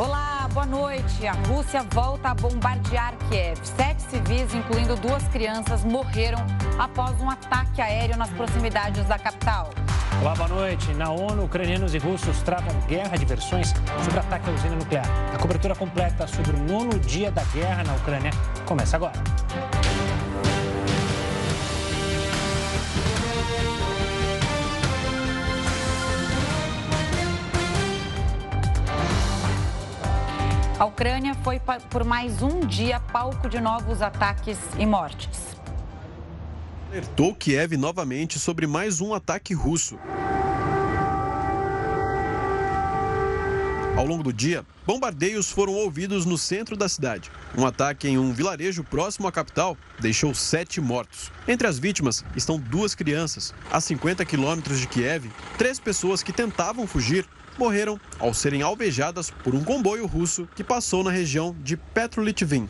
Olá, boa noite. A Rússia volta a bombardear Kiev. Sete civis, incluindo duas crianças, morreram após um ataque aéreo nas proximidades da capital. Olá, boa noite. Na ONU, ucranianos e russos travam guerra de versões sobre ataque à usina nuclear. A cobertura completa sobre o nono dia da guerra na Ucrânia começa agora. A Ucrânia foi por mais um dia palco de novos ataques e mortes. Alertou Kiev novamente sobre mais um ataque russo. Ao longo do dia, bombardeios foram ouvidos no centro da cidade. Um ataque em um vilarejo próximo à capital deixou sete mortos. Entre as vítimas estão duas crianças. A 50 quilômetros de Kiev, três pessoas que tentavam fugir morreram ao serem alvejadas por um comboio russo que passou na região de Petrolitvin.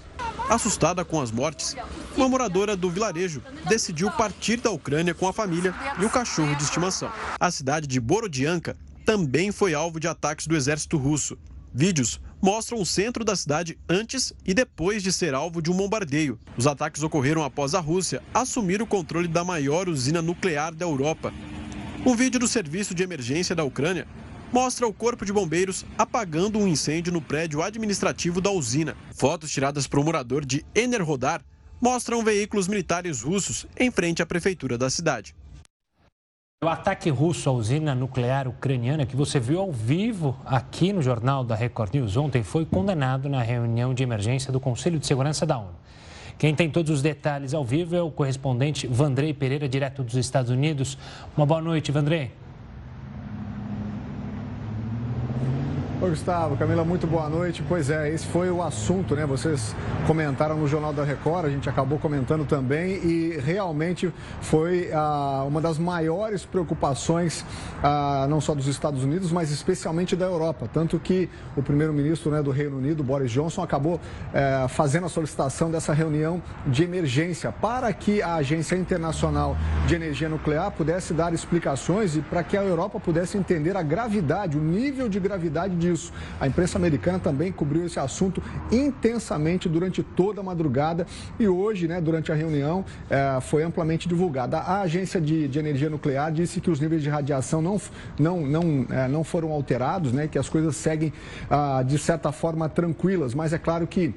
Assustada com as mortes, uma moradora do vilarejo decidiu partir da Ucrânia com a família e o cachorro de estimação. A cidade de Borodianka também foi alvo de ataques do exército russo. Vídeos mostram o centro da cidade antes e depois de ser alvo de um bombardeio. Os ataques ocorreram após a Rússia assumir o controle da maior usina nuclear da Europa. Um vídeo do Serviço de Emergência da Ucrânia mostra o corpo de bombeiros apagando um incêndio no prédio administrativo da usina. Fotos tiradas por um morador de Enerhodar mostram veículos militares russos em frente à prefeitura da cidade. O ataque russo à usina nuclear ucraniana, que você viu ao vivo aqui no Jornal da Record News ontem, foi condenado na reunião de emergência do Conselho de Segurança da ONU. Quem tem todos os detalhes ao vivo é o correspondente Vandrei Pereira, direto dos Estados Unidos. Uma boa noite, Vandrei. Oi, Gustavo, Camila, muito boa noite. Pois é, esse foi o assunto, né? Vocês comentaram no Jornal da Record, a gente acabou comentando também e realmente foi ah, uma das maiores preocupações, ah, não só dos Estados Unidos, mas especialmente da Europa. Tanto que o primeiro-ministro né, do Reino Unido, Boris Johnson, acabou eh, fazendo a solicitação dessa reunião de emergência para que a Agência Internacional de Energia Nuclear pudesse dar explicações e para que a Europa pudesse entender a gravidade, o nível de gravidade de A imprensa americana também cobriu esse assunto intensamente durante toda a madrugada e hoje, né, durante a reunião, é, foi amplamente divulgada. A Agência de, de, Energia Nuclear disse que os níveis de radiação não, não, não, é, não foram alterados, né, que as coisas seguem, ah, de certa forma, tranquilas, mas é claro que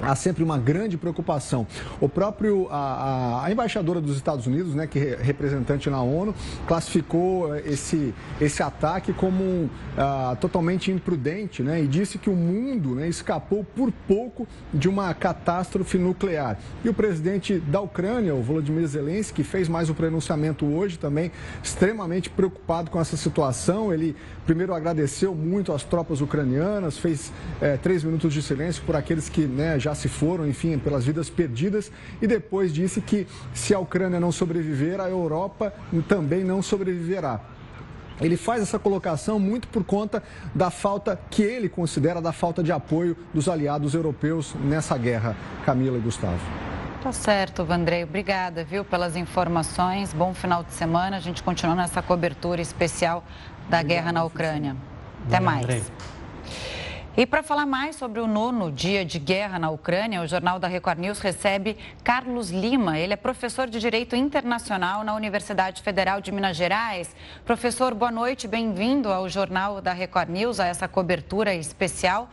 há sempre uma grande preocupação. O próprio a, a, embaixadora dos Estados Unidos, né, que é representante na ONU, classificou eh, esse, esse ataque como uh, totalmente imprudente, né, e disse que o mundo né, escapou por pouco de uma catástrofe nuclear. E o presidente da Ucrânia, o Volodymyr Zelensky, fez mais um pronunciamento hoje também extremamente preocupado com essa situação. Ele primeiro agradeceu muito às tropas ucranianas, fez é, três minutos de silêncio por aqueles que né, já se foram, enfim, pelas vidas perdidas, e depois disse que se a Ucrânia não sobreviver, a Europa também não sobreviverá. Ele faz essa colocação muito por conta da falta que ele considera da falta de apoio dos aliados europeus nessa guerra. Camila e Gustavo. Tá certo, Vandrei. Obrigada, viu, pelas informações. Bom final de semana. A gente continua nessa cobertura especial da guerra na Ucrânia. Até mais. E para falar mais sobre o nono dia de guerra na Ucrânia, o Jornal da Record News recebe Carlos Lima. Ele é professor de Direito Internacional na Universidade Federal de Minas Gerais. Professor, boa noite, bem-vindo ao Jornal da Record News, a essa cobertura especial.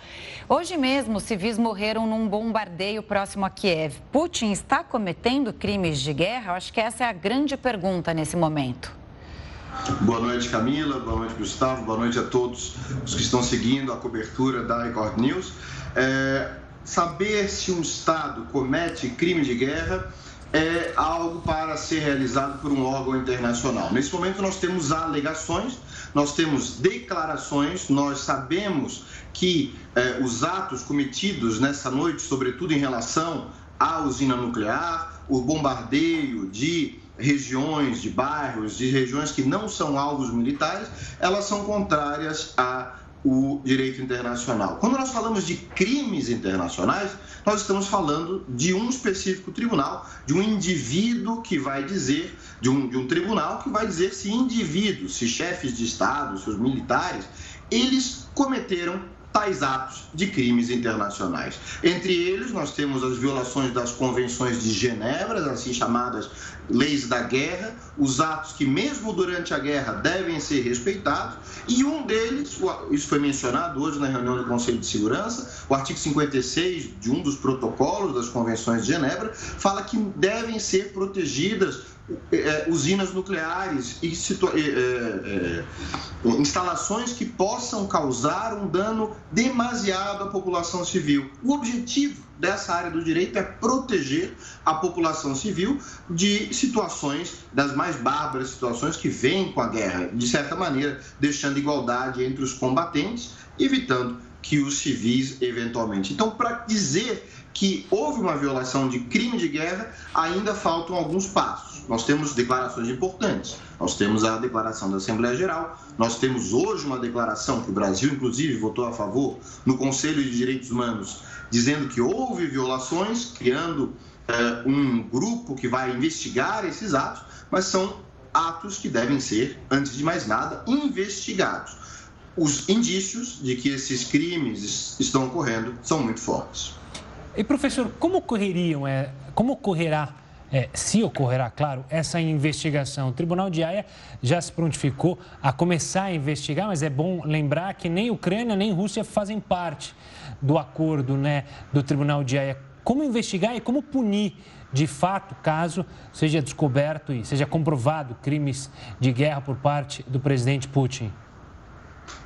Hoje mesmo, civis morreram num bombardeio próximo a Kiev. Putin está cometendo crimes de guerra? Eu acho que essa é a grande pergunta nesse momento. Boa noite, Camila. Boa noite, Gustavo. Boa noite a todos os que estão seguindo a cobertura da Record News. É, saber se um Estado comete crime de guerra é algo para ser realizado por um órgão internacional. Nesse momento, nós temos alegações, nós temos declarações, nós sabemos que é, os atos cometidos nessa noite, sobretudo em relação à usina nuclear, o bombardeio de regiões, de bairros, de regiões que não são alvos militares, elas são contrárias ao direito internacional. Quando nós falamos de crimes internacionais, nós estamos falando de um específico tribunal, de um indivíduo que vai dizer, de um, de um tribunal que vai dizer se indivíduos, se chefes de Estado, se os militares, eles cometeram tais atos de crimes internacionais. Entre eles, nós temos as violações das convenções de Genebra, assim chamadas leis da guerra, os atos que, mesmo durante a guerra, devem ser respeitados, e um deles, isso foi mencionado hoje na reunião do Conselho de Segurança, o artigo 56 de um dos protocolos das convenções de Genebra, fala que devem ser protegidas é, usinas nucleares e é, é, instalações que possam causar um dano demasiado à população civil. O objetivo dessa área do direito é proteger a população civil de situações, das mais bárbaras situações que vêm com a guerra, de certa maneira, deixando igualdade entre os combatentes, evitando que os civis eventualmente. Então, para dizer que houve uma violação de crime de guerra, ainda faltam alguns passos. Nós temos declarações importantes. Nós temos a declaração da Assembleia Geral, nós temos hoje uma declaração que o Brasil, inclusive, votou a favor no Conselho de Direitos Humanos dizendo que houve violações, criando é, um grupo que vai investigar esses atos, mas são atos que devem ser, antes de mais nada, investigados. Os indícios de que esses crimes estão ocorrendo são muito fortes. E professor, como ocorreriam, é, como ocorrerá é, se ocorrerá, claro, essa investigação. O Tribunal de Haia já se prontificou a começar a investigar, mas é bom lembrar que nem Ucrânia nem Rússia fazem parte do acordo né, do Tribunal de Haia. Como investigar e como punir de fato, caso seja descoberto e seja comprovado crimes de guerra por parte do presidente Putin?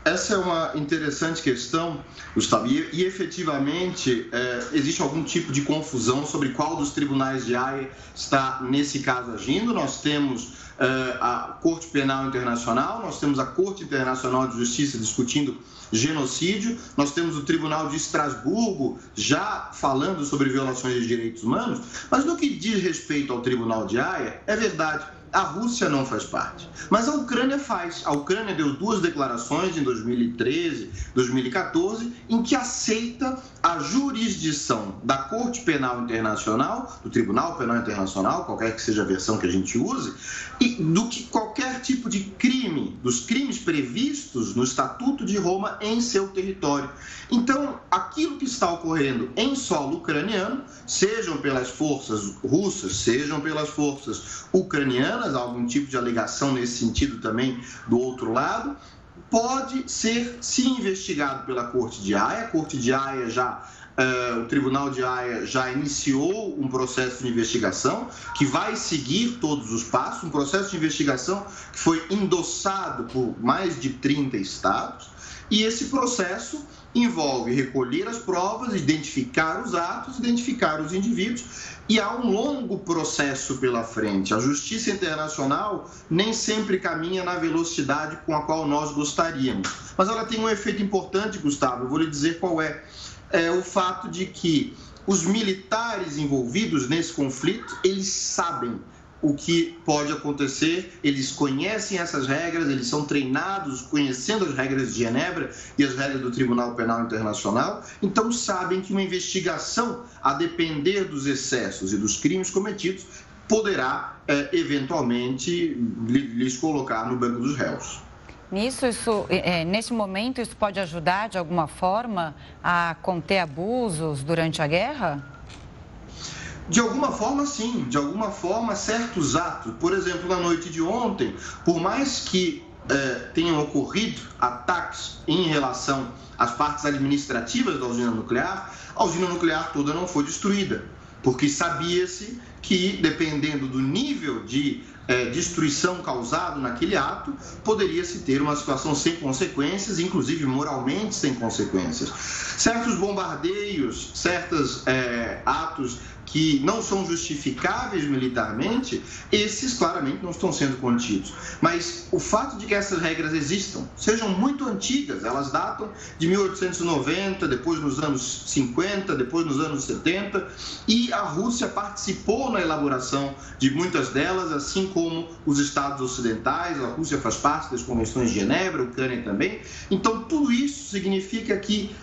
Essa é uma interessante questão, Gustavo, e, e efetivamente é, existe algum tipo de confusão sobre qual dos tribunais de Haia está nesse caso agindo. Nós temos é, a Corte Penal Internacional, nós temos a Corte Internacional de Justiça discutindo genocídio, nós temos o Tribunal de Estrasburgo já falando sobre violações de direitos humanos, mas no que diz respeito ao Tribunal de Haia, é verdade a Rússia não faz parte. Mas a Ucrânia faz. A Ucrânia deu duas declarações em 2013, 2014, em que aceita a jurisdição da Corte Penal Internacional, do Tribunal Penal Internacional, qualquer que seja a versão que a gente use, e do que qualquer tipo de dos crimes previstos no Estatuto de Roma em seu território. Então, aquilo que está ocorrendo em solo ucraniano, sejam pelas forças russas, sejam pelas forças ucranianas, algum tipo de alegação nesse sentido também do outro lado, pode ser sim investigado pela Corte de Haia. A Corte de Haia já o Tribunal de Haia já iniciou um processo de investigação que vai seguir todos os passos, um processo de investigação que foi endossado por mais de 30 estados, e esse processo envolve recolher as provas, identificar os atos, identificar os indivíduos e há um longo processo pela frente. A justiça internacional nem sempre caminha na velocidade com a qual nós gostaríamos, mas ela tem um efeito importante, Gustavo. Eu vou lhe dizer qual é. É o fato de que os militares envolvidos nesse conflito, eles sabem o que pode acontecer. Eles conhecem essas regras, eles são treinados conhecendo as regras de Genebra e as regras do Tribunal Penal Internacional, então sabem que uma investigação, a depender dos excessos e dos crimes cometidos, poderá é, eventualmente lhes colocar no banco dos réus. Nisso, isso, é, nesse momento, isso pode ajudar de alguma forma a conter abusos durante a guerra? De alguma forma, sim. De alguma forma, certos atos. Por exemplo, na noite de ontem, por mais que é, tenham ocorrido ataques em relação às partes administrativas da usina nuclear, a usina nuclear toda não foi destruída, porque sabia-se que, dependendo do nível de é, destruição causado naquele ato, poderia-se ter uma situação sem consequências, inclusive moralmente sem consequências. Certos bombardeios, certos é, atos que não são justificáveis militarmente, esses claramente não estão sendo contidos. Mas o fato de que essas regras existam, sejam muito antigas, elas datam de 1890, depois nos anos 50, depois nos anos 70, e a Rússia participou na elaboração de muitas delas, assim como os Estados ocidentais, a Rússia faz parte das convenções de Genebra, a Ucrânia também. Então, tudo isso significa que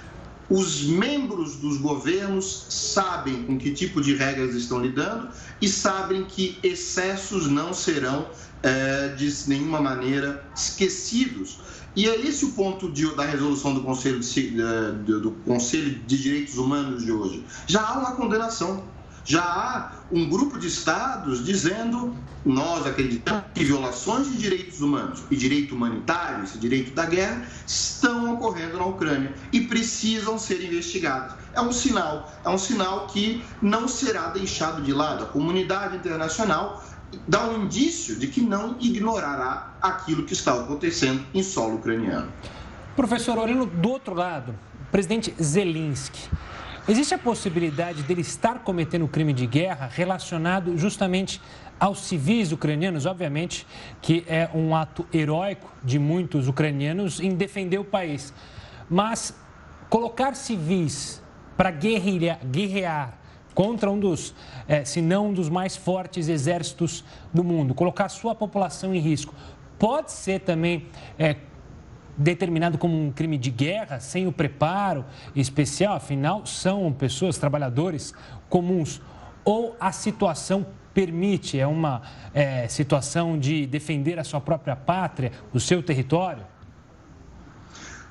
os membros dos governos sabem com que tipo de regras estão lidando e sabem que excessos não serão é, de nenhuma maneira esquecidos. E é esse o ponto de, da resolução do Conselho de, do Conselho de Direitos Humanos de hoje. Já há uma condenação já há um grupo de estados dizendo nós acreditamos que violações de direitos humanos e direito humanitário, esse direito da guerra, estão ocorrendo na Ucrânia e precisam ser investigados. É um sinal, é um sinal que não será deixado de lado. A comunidade internacional dá um indício de que não ignorará aquilo que está acontecendo em solo ucraniano. Professor, olhando do outro lado, o presidente Zelensky Existe a possibilidade dele estar cometendo crime de guerra relacionado justamente aos civis ucranianos, obviamente que é um ato heróico de muitos ucranianos em defender o país. Mas colocar civis para guerrilhar, guerrear contra um dos, é, se não um dos mais fortes exércitos do mundo, colocar sua população em risco, pode ser também é, determinado como um crime de guerra, sem o preparo especial, afinal, são pessoas, trabalhadores comuns. Ou a situação permite, é uma é, situação de defender a sua própria pátria, o seu território?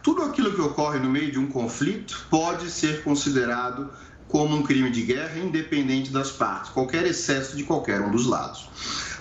Tudo aquilo que ocorre no meio de um conflito pode ser considerado como um crime de guerra, independente das partes, qualquer excesso de qualquer um dos lados.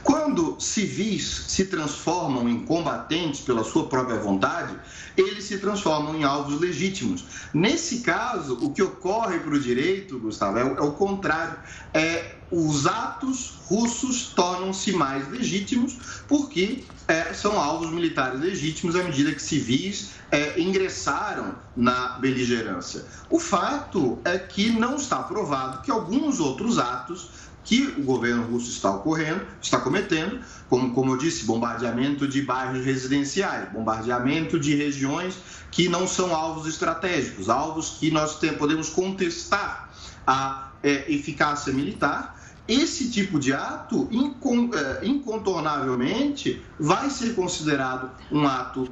Quando civis se transformam em combatentes pela sua própria vontade, eles se transformam em alvos legítimos. Nesse caso, o que ocorre para o direito, Gustavo, é o, é o contrário. É, os atos russos tornam-se mais legítimos porque é, são alvos militares legítimos à medida que civis é, ingressaram na beligerância. O fato é que não está provado que alguns outros atos que o governo russo está ocorrendo, está cometendo, como, como eu disse, bombardeamento de bairros residenciais, bombardeamento de regiões que não são alvos estratégicos, alvos que nós tem, podemos contestar a é, eficácia militar. Esse tipo de ato, é, incontornavelmente, vai ser considerado um ato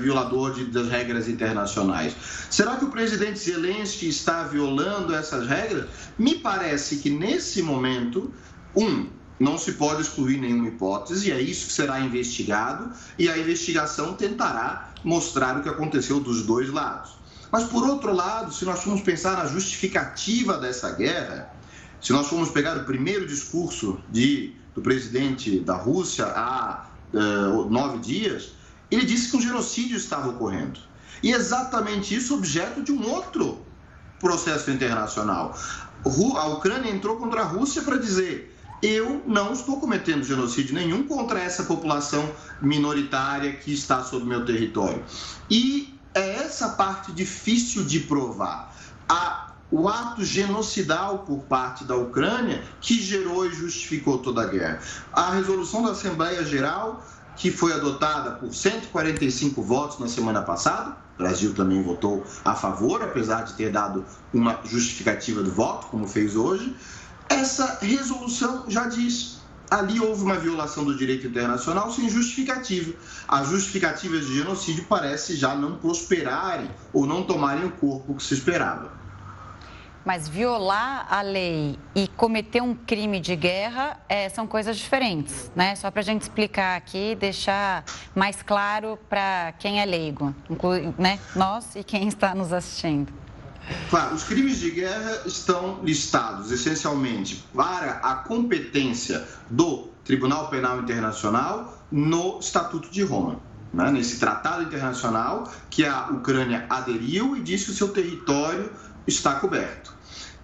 violador de, das regras internacionais. Será que o presidente Zelensky está violando essas regras? Me parece que nesse momento, um, não se pode excluir nenhuma hipótese, e é isso que será investigado, e a investigação tentará mostrar o que aconteceu dos dois lados. Mas, por outro lado, se nós formos pensar na justificativa dessa guerra, se nós formos pegar o primeiro discurso de, do presidente da Rússia há uh, nove dias, ele disse que um genocídio estava ocorrendo. E exatamente isso objeto de um outro processo internacional. A Ucrânia entrou contra a Rússia para dizer: eu não estou cometendo genocídio nenhum contra essa população minoritária que está sob meu território. E é essa parte difícil de provar. A, o ato genocidal por parte da Ucrânia que gerou e justificou toda a guerra. A resolução da Assembleia Geral que foi adotada por 145 votos na semana passada. O Brasil também votou a favor, apesar de ter dado uma justificativa do voto, como fez hoje. Essa resolução já diz ali houve uma violação do direito internacional sem justificativa. As justificativas de genocídio parecem já não prosperarem ou não tomarem o corpo que se esperava. Mas violar a lei e cometer um crime de guerra é, são coisas diferentes, né? Só para a gente explicar aqui, deixar mais claro para quem é leigo, né? nós e quem está nos assistindo. Claro, os crimes de guerra estão listados essencialmente para a competência do Tribunal Penal Internacional no Estatuto de Roma. Né? Nesse tratado internacional que a Ucrânia aderiu e diz que o seu território está coberto.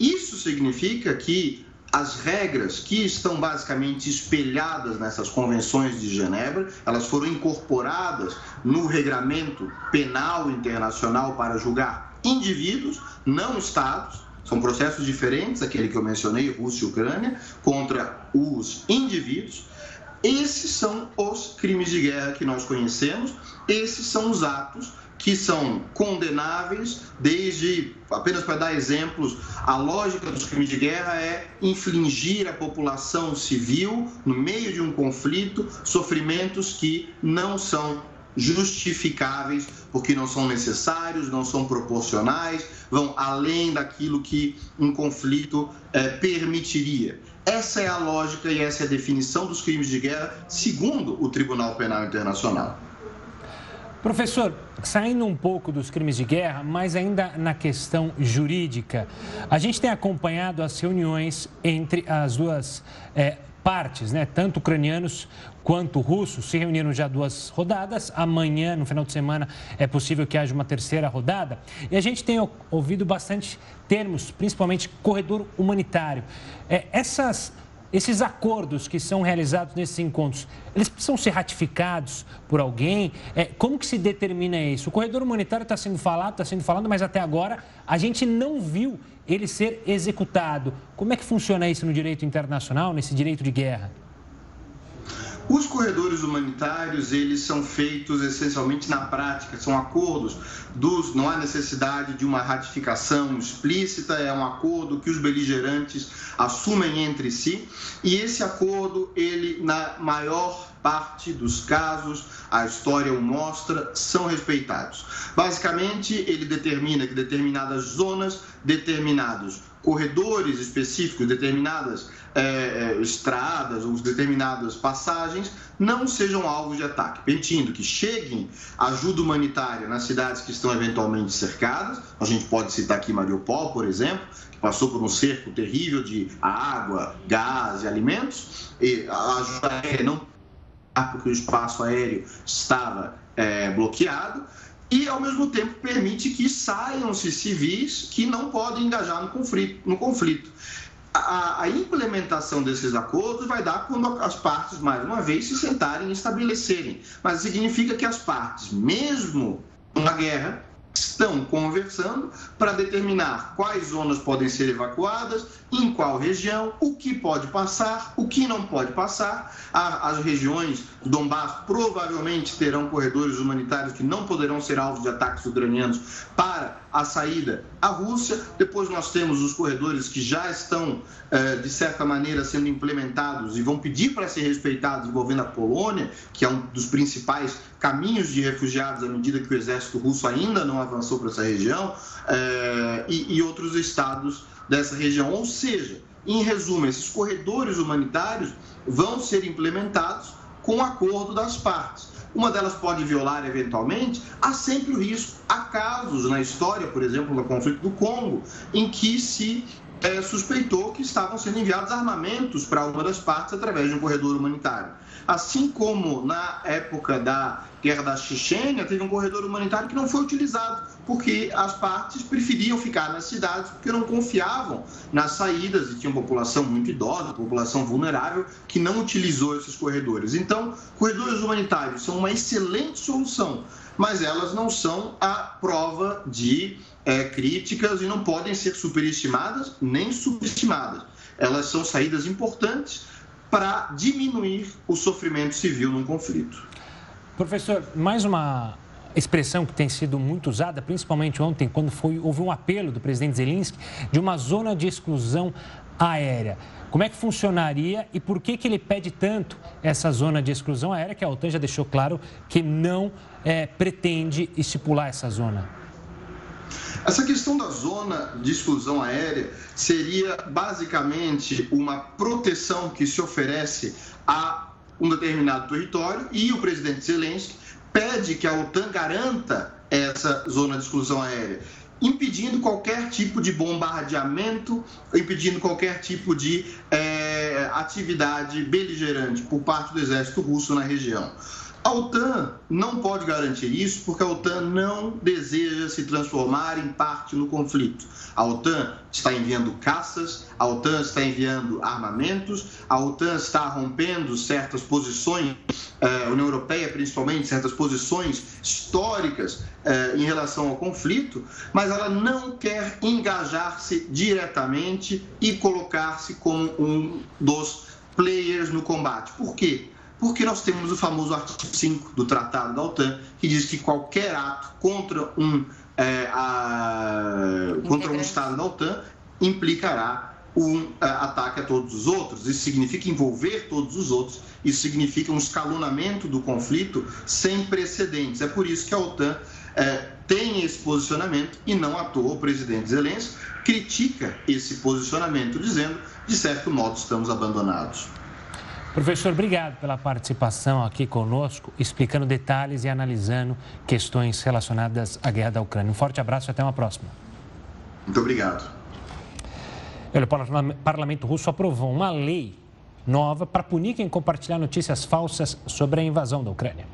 Isso significa que as regras que estão basicamente espelhadas nessas convenções de Genebra, elas foram incorporadas no regramento penal internacional para julgar indivíduos, não estados. São processos diferentes, aquele que eu mencionei, Rússia e Ucrânia, contra os indivíduos. Esses são os crimes de guerra que nós conhecemos, esses são os atos que são condenáveis, desde, apenas para dar exemplos, a lógica dos crimes de guerra é infligir à população civil, no meio de um conflito, sofrimentos que não são justificáveis, porque não são necessários, não são proporcionais, vão além daquilo que um conflito é, permitiria. Essa é a lógica e essa é a definição dos crimes de guerra, segundo o Tribunal Penal Internacional. Professor, saindo um pouco dos crimes de guerra, mas ainda na questão jurídica, a gente tem acompanhado as reuniões entre as duas é, partes, né? Tanto ucranianos quanto russos se reuniram já duas rodadas. Amanhã, no final de semana, é possível que haja uma terceira rodada. E a gente tem ouvido bastante termos, principalmente corredor humanitário. É, essas esses acordos que são realizados nesses encontros, eles precisam ser ratificados por alguém? É, como que se determina isso? O corredor humanitário está sendo falado, está sendo falado, mas até agora a gente não viu ele ser executado. Como é que funciona isso no direito internacional, nesse direito de guerra? Os corredores humanitários, eles são feitos essencialmente na prática, são acordos dos, não há necessidade de uma ratificação explícita, é um acordo que os beligerantes assumem entre si, e esse acordo, ele na maior parte dos casos, a história o mostra, são respeitados. Basicamente, ele determina que determinadas zonas, determinados corredores específicos, determinadas é, é, estradas ou determinadas passagens não sejam alvos de ataque, permitindo que cheguem ajuda humanitária nas cidades que estão eventualmente cercadas. A gente pode citar aqui Mariupol, por exemplo, que passou por um cerco terrível de água, gás e alimentos, e a ajuda aérea não porque o espaço aéreo estava é, bloqueado e, ao mesmo tempo, permite que saiam-se civis que não podem engajar no conflito. No conflito a, a, implementação desses acordos vai dar quando as partes, mais uma vez, se sentarem e estabelecerem. Mas significa que as partes, mesmo na guerra, estão conversando para determinar quais zonas podem ser evacuadas, em qual região, o que pode passar, o que não pode passar. As regiões do Donbass provavelmente terão corredores humanitários que não poderão ser alvos de ataques ucranianos para a saída à Rússia. Depois nós temos os corredores que já estão, eh, de certa maneira, sendo implementados e vão pedir para ser respeitados envolvendo a Polônia, que é um dos principais caminhos de refugiados à medida que o exército russo ainda não avançou para essa região, eh, e outros estados dessa região. Ou seja, em resumo, esses corredores humanitários vão ser implementados com acordo das partes. Uma delas pode violar eventualmente, há sempre o risco. Há casos na história, por exemplo, no conflito do Congo, em que se é, suspeitou que estavam sendo enviados armamentos para uma das partes através de um corredor humanitário. Assim como na época da guerra da Chechênia, teve um corredor humanitário que não foi utilizado, porque as partes preferiam ficar nas cidades porque não confiavam nas saídas e tinha população muito idosa, população vulnerável, que não utilizou esses corredores. Então, corredores humanitários são uma excelente solução, mas elas não são a prova de é, críticas e não podem ser superestimadas nem subestimadas. Elas são saídas importantes para diminuir o sofrimento civil num conflito. Professor, mais uma expressão que tem sido muito usada, principalmente ontem, quando foi, houve um apelo do presidente Zelensky de uma zona de exclusão aérea. Como é que funcionaria e por que, que ele pede tanto essa zona de exclusão aérea, que a OTAN já deixou claro que não é, pretende estipular essa zona? Essa questão da zona de exclusão aérea seria basicamente uma proteção que se oferece a um determinado território e o presidente Zelensky pede que a OTAN garanta essa zona de exclusão aérea, impedindo qualquer tipo de bombardeamento, impedindo qualquer tipo de é, atividade beligerante por parte do exército russo na região. A OTAN não pode garantir isso porque a OTAN não deseja se transformar em parte no conflito. A OTAN está enviando caças, a OTAN está enviando armamentos, a OTAN está rompendo certas posições, eh, a União Europeia principalmente, certas posições históricas eh, em relação ao conflito, mas ela não quer engajar-se diretamente e colocar-se como um dos players no combate. Por quê? Porque nós temos o famoso artigo 5 do Tratado da OTAN, que diz que qualquer ato contra um, é, a, contra um Estado da OTAN implicará um uh, ataque a todos os outros. Isso significa envolver todos os outros. Isso significa um escalonamento do conflito sem precedentes. É por isso que a OTAN uh, tem esse posicionamento e não à toa o presidente Zelensky critica esse posicionamento, dizendo, de certo modo, estamos abandonados. Professor, obrigado pela participação aqui conosco, explicando detalhes e analisando questões relacionadas à guerra da Ucrânia. Um forte abraço e até uma próxima. Muito obrigado. o parlamento russo aprovou uma lei nova para punir quem compartilhar notícias falsas sobre a invasão da Ucrânia.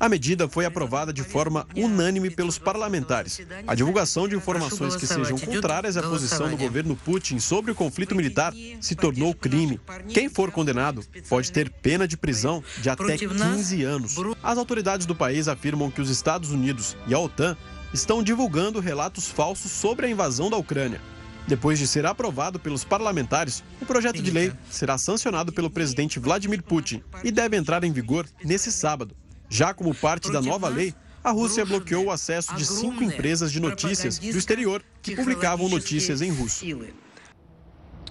A medida foi aprovada de forma unânime pelos parlamentares. A divulgação de informações que sejam contrárias à posição do governo Putin sobre o conflito militar se tornou crime. Quem for condenado pode ter pena de prisão de até 15 anos. As autoridades do país afirmam que os Estados Unidos e a OTAN estão divulgando relatos falsos sobre a invasão da Ucrânia. Depois de ser aprovado pelos parlamentares, o projeto de lei será sancionado pelo presidente Vladimir Putin e deve entrar em vigor nesse sábado. Já como parte da nova lei, a Rússia bloqueou o acesso de cinco empresas de notícias do exterior que publicavam notícias em russo.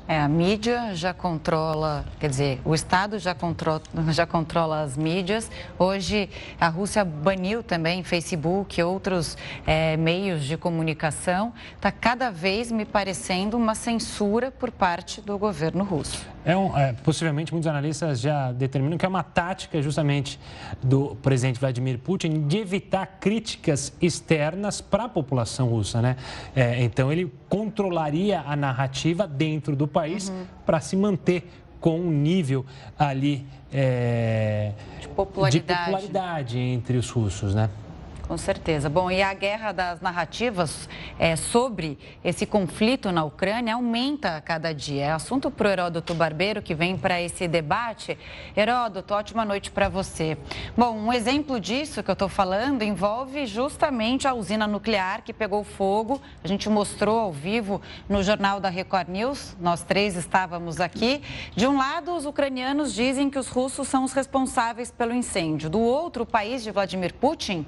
É, a mídia já controla, quer dizer, o Estado já controla, já controla as mídias. Hoje, a Rússia baniu também Facebook e outros é, meios de comunicação. Está cada vez me parecendo uma censura por parte do governo russo. É, um, é, possivelmente, muitos analistas já determinam que é uma tática justamente do presidente Vladimir Putin de evitar críticas externas para a população russa, né? É, então, ele controlaria a narrativa dentro do país uhum. para se manter com um nível ali é, de, popularidade. de popularidade entre os russos, né? Com certeza. Bom, e a guerra das narrativas é, sobre esse conflito na Ucrânia aumenta a cada dia. É assunto para o Heródoto Barbeiro, que vem para esse debate. Heródoto, ótima noite para você. Bom, um exemplo disso que eu estou falando envolve justamente a usina nuclear que pegou fogo. A gente mostrou ao vivo no jornal da Record News. Nós três estávamos aqui. De um lado, os ucranianos dizem que os russos são os responsáveis pelo incêndio. Do outro, o país de Vladimir Putin,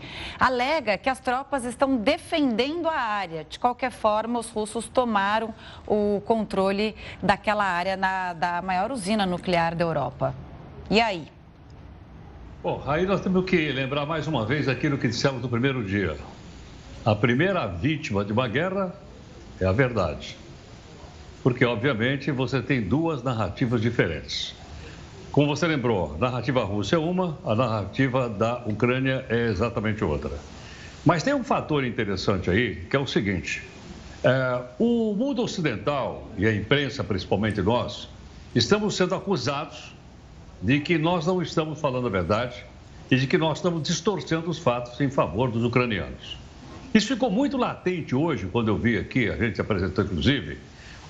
alega que as tropas estão defendendo a área. De qualquer forma, os russos tomaram o controle daquela área na, da maior usina nuclear da Europa. E aí? Bom, aí nós temos que lembrar mais uma vez aquilo que dissemos no primeiro dia. A primeira vítima de uma guerra é a verdade. Porque, obviamente, você tem duas narrativas diferentes. Como você lembrou, a narrativa russa é uma, a narrativa da Ucrânia é exatamente outra. Mas tem um fator interessante aí, que é o seguinte: é, o mundo ocidental e a imprensa, principalmente nós, estamos sendo acusados de que nós não estamos falando a verdade e de que nós estamos distorcendo os fatos em favor dos ucranianos. Isso ficou muito latente hoje, quando eu vi aqui, a gente apresentou inclusive,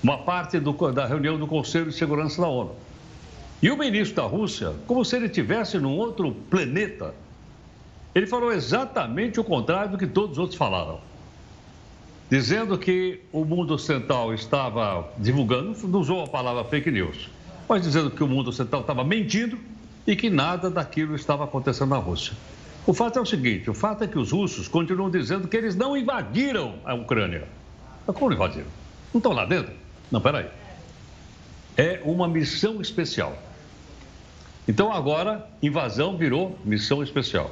uma parte do, da reunião do Conselho de Segurança da ONU. E o ministro da Rússia, como se ele estivesse num outro planeta, ele falou exatamente o contrário do que todos os outros falaram. Dizendo que o mundo ocidental estava divulgando, não usou a palavra fake news, mas dizendo que o mundo ocidental estava mentindo e que nada daquilo estava acontecendo na Rússia. O fato é o seguinte: o fato é que os russos continuam dizendo que eles não invadiram a Ucrânia. Mas como invadiram? Não estão lá dentro? Não, peraí. É uma missão especial. Então agora, invasão virou missão especial.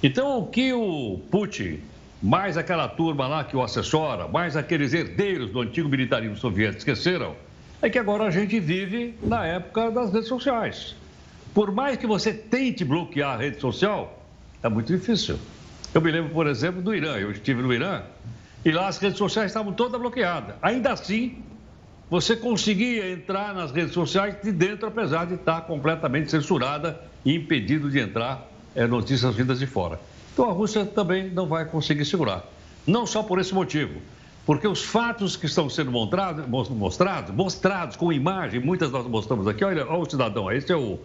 Então o que o Putin, mais aquela turma lá que o assessora, mais aqueles herdeiros do antigo militarismo soviético esqueceram, é que agora a gente vive na época das redes sociais. Por mais que você tente bloquear a rede social, é muito difícil. Eu me lembro, por exemplo, do Irã. Eu estive no Irã e lá as redes sociais estavam todas bloqueadas. Ainda assim, você conseguia entrar nas redes sociais de dentro, apesar de estar completamente censurada e impedido de entrar é, notícias vindas de fora. Então a Rússia também não vai conseguir segurar. Não só por esse motivo, porque os fatos que estão sendo mostrados, mostrados, mostrados com imagem, muitas nós mostramos aqui, olha, olha o cidadão, esse é o,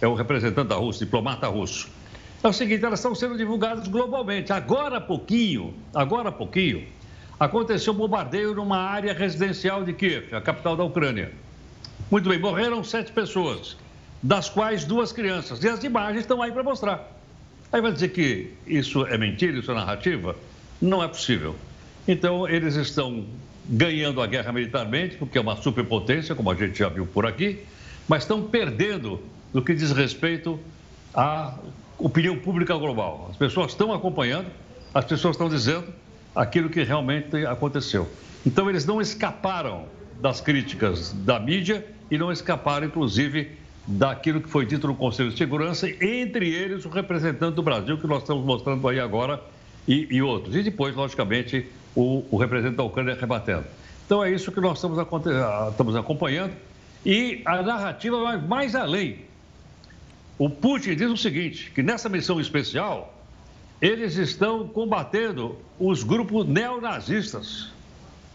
é o representante da Rússia, diplomata russo. É o seguinte, elas estão sendo divulgadas globalmente. Agora há pouquinho, agora há pouquinho, aconteceu um bombardeio numa área residencial de Kiev, a capital da Ucrânia. Muito bem, morreram sete pessoas, das quais duas crianças. E as imagens estão aí para mostrar. Aí vai dizer que isso é mentira, isso é narrativa? Não é possível. Então, eles estão ganhando a guerra militarmente, porque é uma superpotência, como a gente já viu por aqui, mas estão perdendo no que diz respeito à opinião pública global. As pessoas estão acompanhando, as pessoas estão dizendo aquilo que realmente aconteceu. Então, eles não escaparam das críticas da mídia e não escaparam, inclusive, daquilo que foi dito no Conselho de Segurança, entre eles o representante do Brasil, que nós estamos mostrando aí agora, e, e outros. E depois, logicamente, o, o, representante da Ucrânia rebatendo. Então é isso que nós estamos, estamos acompanhando. E a narrativa vai mais além. O Putin diz o seguinte, que nessa missão especial, eles estão combatendo os grupos neonazistas.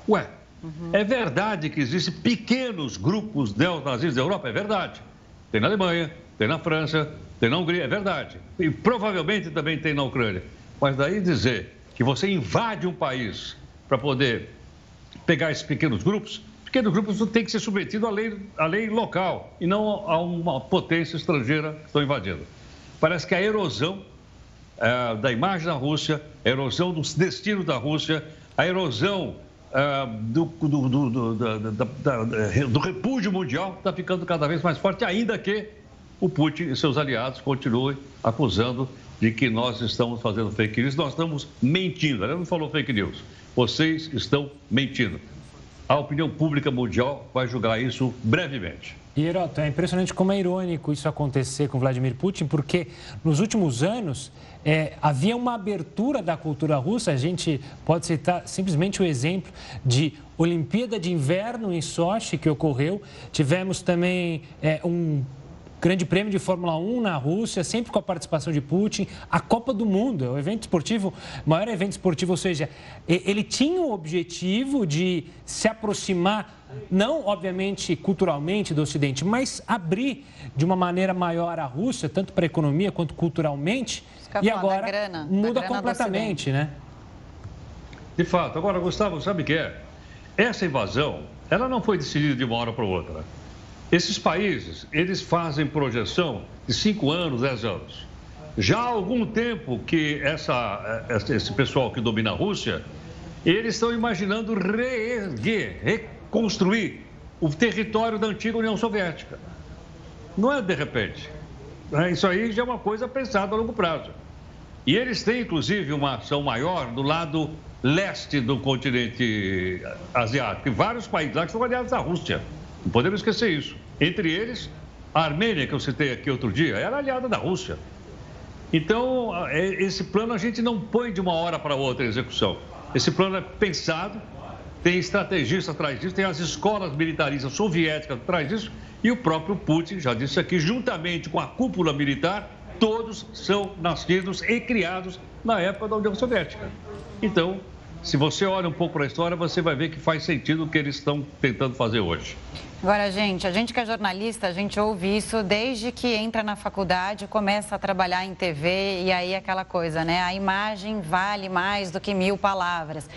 Ué, uhum. é verdade que existem pequenos grupos neonazistas da Europa? É verdade. Tem na Alemanha, tem na França, tem na Hungria, é verdade. E provavelmente também tem na Ucrânia. Mas daí dizer que você invade um país para poder pegar esses pequenos grupos, pequenos grupos têm que ser submetidos à lei, à lei local e não a uma potência estrangeira que estão invadindo. Parece que a erosão é, da imagem da Rússia, a erosão dos destinos da Rússia, a erosão é, do, do, do, do, repúdio mundial está ficando cada vez mais forte, ainda que o Putin e seus aliados continuem acusando de que nós estamos fazendo fake news. Nós estamos mentindo. Ela não falou fake news. Vocês estão mentindo. A opinião pública mundial vai julgar isso brevemente. E, Heroto, é impressionante como é irônico isso acontecer com Vladimir Putin, porque nos últimos anos é, havia uma abertura da cultura russa. A gente pode citar simplesmente o exemplo de Olimpíada de Inverno em Sochi, que ocorreu. Tivemos também é, um Grande Prêmio de Fórmula 1 na Rússia, sempre com a participação de Putin. A Copa do Mundo, é o evento esportivo, maior evento esportivo, ou seja, ele tinha o objetivo de se aproximar, não obviamente culturalmente do Ocidente, mas abrir de uma maneira maior a Rússia, tanto para a economia quanto culturalmente. E agora grana, muda completamente, né? De fato. Agora, Gustavo, sabe o que é? Essa invasão, ela não foi decidida de uma hora para outra. Esses países, eles fazem projeção de 5 anos, 10 anos. Já há algum tempo que essa, esse pessoal que domina a Rússia, eles estão imaginando reerguer, reconstruir o território da antiga União Soviética. Não é de repente. É, isso aí já é uma coisa pensada a longo prazo. E eles têm, inclusive, uma ação maior do lado leste do continente asiático. E vários países lá que são aliados à Rússia. Não podemos esquecer isso. Entre eles, a Armênia, que eu citei aqui outro dia, era aliada da Rússia. Então, é, esse plano a gente não põe de uma hora para outra em execução. Esse plano é pensado, tem estrategistas atrás disso, tem as escolas militaristas soviéticas atrás disso, e o próprio Putin já disse aqui, juntamente com a cúpula militar, todos são nascidos e criados na época da União Soviética. Então, se você olha um pouco para a história, você vai ver que faz sentido o que eles estão tentando fazer hoje. Agora, gente, a gente que é jornalista, a gente ouve isso desde que entra na faculdade, começa a trabalhar em TV e aí aquela coisa, né? A imagem vale mais do que mil palavras.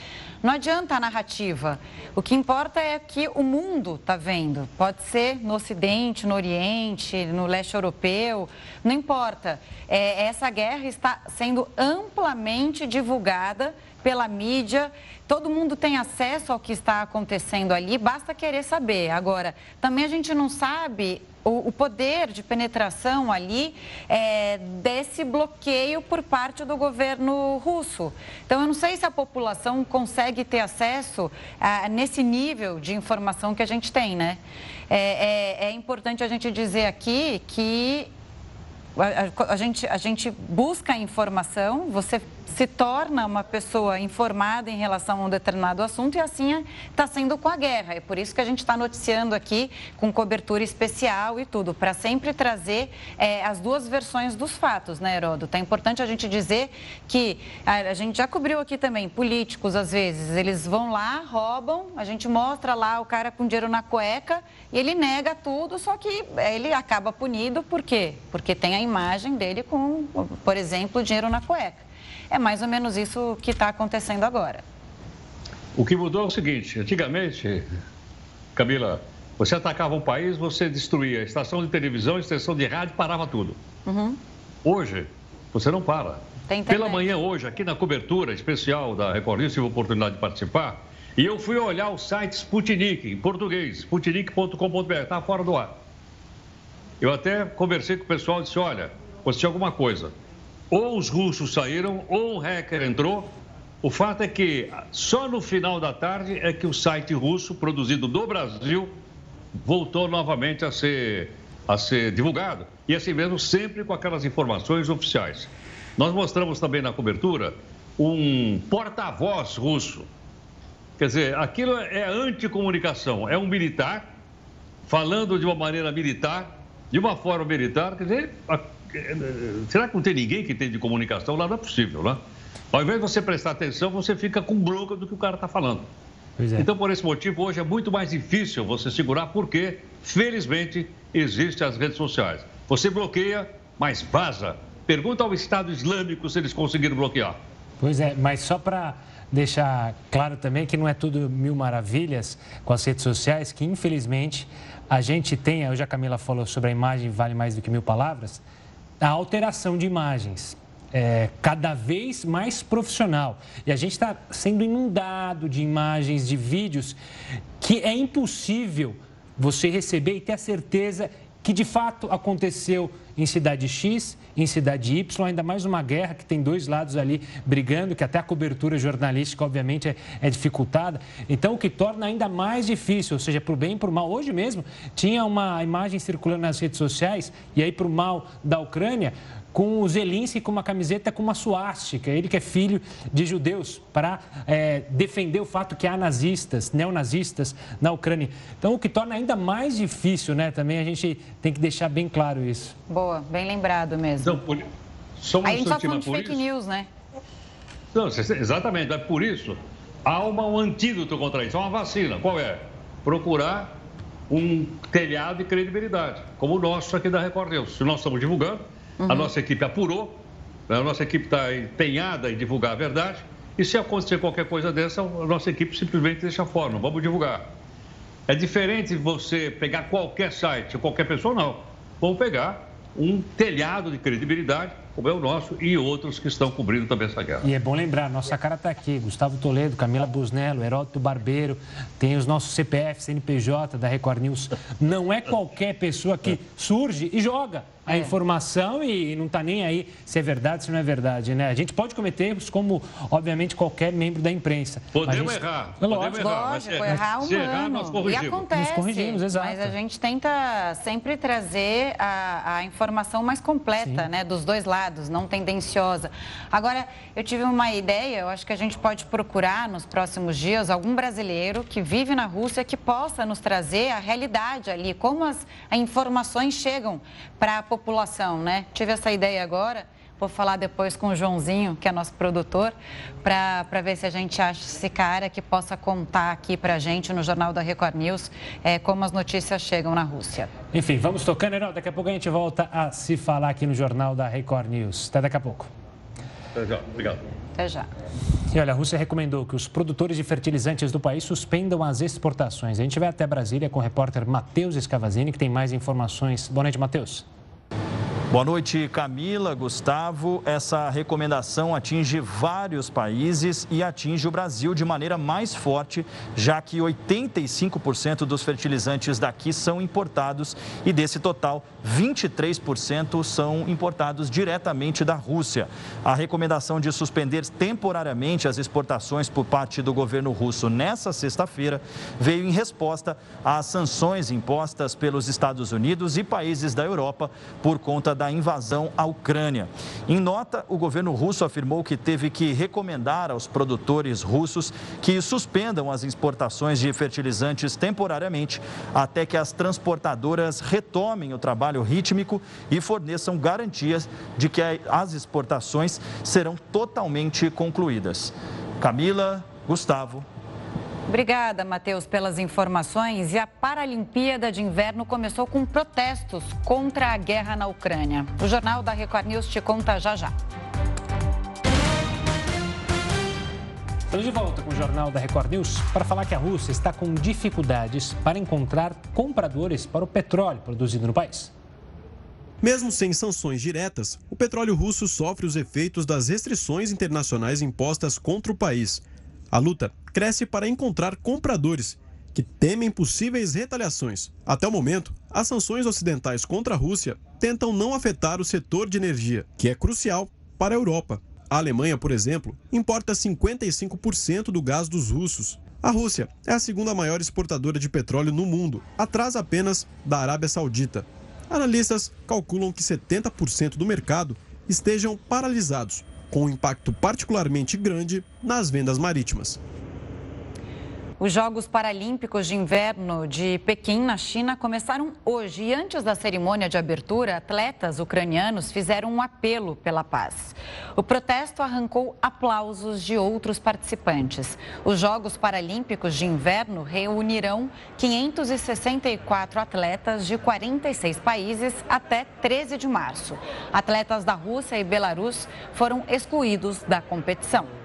Não adianta a narrativa. O que importa é que o mundo está vendo. Pode ser no Ocidente, no Oriente, no leste europeu, não importa. É, essa guerra está sendo amplamente divulgada pela mídia. Todo mundo tem acesso ao que está acontecendo ali, basta querer saber. Agora, também a gente não sabe o, o poder de penetração ali é, desse bloqueio por parte do governo russo. Então, eu não sei se a população consegue ter acesso a, nesse nível de informação que a gente tem, né? É, é, é importante a gente dizer aqui que a, a, gente, a gente busca informação, você se torna uma pessoa informada em relação a um determinado assunto e assim está sendo com a guerra. É por isso que a gente está noticiando aqui com cobertura especial e tudo, para sempre trazer é, as duas versões dos fatos, né, Heródoto? É importante a gente dizer que a, gente já cobriu aqui também, políticos às vezes, eles vão lá, roubam, a gente mostra lá o cara com dinheiro na cueca e ele nega tudo, só que ele acaba punido, por quê? Porque tem a imagem dele com, por exemplo, dinheiro na cueca. É mais ou menos isso que está acontecendo agora. O que mudou é o seguinte: antigamente, Camila, você atacava um país, você destruía a estação de televisão, a estação de rádio, parava tudo. Uhum. Hoje, você não para. pela manhã hoje, aqui na cobertura especial da Record News, tive a oportunidade de participar, e eu fui olhar o site Sputnik, em português, sputnik.com.br, está fora do ar. Eu até conversei com o pessoal e disse, olha, você alguma coisa. Ou os russos saíram, ou um hacker entrou. O fato é que só no final da tarde é que o site russo, produzido no Brasil, voltou novamente a ser, a ser divulgado. E assim mesmo, sempre com aquelas informações oficiais. Nós mostramos também na cobertura um porta-voz russo. Quer dizer, aquilo é anticomunicação. É um militar falando de uma maneira militar, de uma forma militar. Quer dizer, será que não tem ninguém que tem de comunicação lá? Não é possível, né? Ao invés de você prestar atenção, você fica com bronca do que o cara está falando. É. Então, por esse motivo, hoje é muito mais difícil você segurar, porque, felizmente, existem as redes sociais. Você bloqueia, mas vaza. Pergunta ao Estado Islâmico se eles conseguiram bloquear. Pois é, mas só para deixar claro também que não é tudo mil maravilhas com as redes sociais, que infelizmente a gente tem, hoje a Camila falou sobre a imagem vale mais do que mil palavras, a alteração de imagens. É, cada vez mais profissional. E a gente está sendo inundado de imagens, de vídeos, que é impossível você receber e ter a certeza que de fato aconteceu em cidade X, em cidade Y, ainda mais uma guerra que tem dois lados ali brigando, que até a cobertura jornalística, obviamente, é, é dificultada. Então, o que torna ainda mais difícil, ou seja, para o bem e para o mal. Hoje mesmo, tinha uma imagem circulando nas redes sociais, e aí para o mal da Ucrânia, com o Zelensky com uma camiseta com uma suástica, ele que é filho de judeus, para é, defender o fato que há nazistas, neonazistas na Ucrânia. Então, o que torna ainda mais difícil, né? Também a gente tem que deixar bem claro isso. Boa, bem lembrado mesmo. Então, por... Só Aí a gente está falando de fake isso? news, né? Não, exatamente, é por isso. Há uma, um antídoto contra isso, uma vacina. Qual é? Procurar um telhado de credibilidade, como o nosso aqui da Record News. Se nós estamos divulgando, Uhum. A nossa equipe apurou, né? a nossa equipe está empenhada em divulgar a verdade. E se acontecer qualquer coisa dessa, a nossa equipe simplesmente deixa fora, não vamos divulgar. É diferente você pegar qualquer site, qualquer pessoa, não. Vamos pegar um telhado de credibilidade, como é o nosso, e outros que estão cobrindo também essa guerra. E é bom lembrar, nossa cara está aqui, Gustavo Toledo, Camila Busnello, Heródoto Barbeiro, tem os nossos CPF, CNPJ da Record News. Não é qualquer pessoa que surge e joga a é. informação e não está nem aí se é verdade, se não é verdade, né? A gente pode cometer erros como, obviamente, qualquer membro da imprensa. Podemos gente... errar. Podemos lógico, errar, lógico, mas, errar humano. Errar, nós corrigimos. E acontece, Nos corrigimos, exato. mas a gente tenta sempre trazer a, a informação mais completa, Sim. né? Dos dois lados, não tendenciosa. Agora, eu tive uma ideia, eu acho que a gente pode procurar nos próximos dias algum brasileiro que vive na Rússia que possa nos trazer a realidade ali, como as, informações chegam para a população, né? Tive essa ideia agora. Vou falar depois com o Joãozinho, que é nosso produtor, para ver se a gente acha esse cara que possa contar aqui para a gente no Jornal da Record News é, como as notícias chegam na Rússia. Enfim, vamos tocando, Heraldo. Daqui a pouco a gente volta a se falar aqui no Jornal da Record News. Até daqui a pouco. Até já. Obrigado. Até já. E olha, a Rússia recomendou que os produtores de fertilizantes do país suspendam as exportações. A gente vai até Brasília com o repórter Matheus Escavazini, que tem mais informações. Boa noite, Matheus. Boa noite, Camila, Gustavo. Essa recomendação atinge vários países e atinge o Brasil de maneira mais forte, já que 85% dos fertilizantes daqui são importados e desse total, 23% são importados diretamente da Rússia. A recomendação de suspender temporariamente as exportações por parte do governo russo nessa sexta-feira veio em resposta às sanções impostas pelos Estados Unidos e países da Europa por conta da invasão à Ucrânia. Em nota, o governo russo afirmou que teve que recomendar aos produtores russos que suspendam as exportações de fertilizantes temporariamente até que as transportadoras retomem o trabalho rítmico e forneçam garantias de que as exportações serão totalmente concluídas. Camila, Gustavo, Obrigada, Matheus, pelas informações. E a Paralimpíada de Inverno começou com protestos contra a guerra na Ucrânia. O Jornal da Record News te conta já já. Estamos de volta com o Jornal da Record News para falar que a Rússia está com dificuldades para encontrar compradores para o petróleo produzido no país. Mesmo sem sanções diretas, o petróleo russo sofre os efeitos das restrições internacionais impostas contra o país. A luta cresce para encontrar compradores que temem possíveis retaliações. Até o momento, as sanções ocidentais contra a Rússia tentam não afetar o setor de energia, que é crucial para a Europa. A Alemanha, por exemplo, importa 55% do gás dos russos. A Rússia é a segunda maior exportadora de petróleo no mundo, atrás apenas da Arábia Saudita. Analistas calculam que 70% do mercado estejam paralisados, com um impacto particularmente grande nas vendas marítimas. Os Jogos Paralímpicos de Inverno de Pequim, na China, começaram hoje. E antes da cerimônia de abertura, atletas ucranianos fizeram um apelo pela paz. O protesto arrancou aplausos de outros participantes. Os Jogos Paralímpicos de Inverno reunirão 564 atletas de 46 países até 13 de março. Atletas da Rússia e Belarus foram excluídos da competição.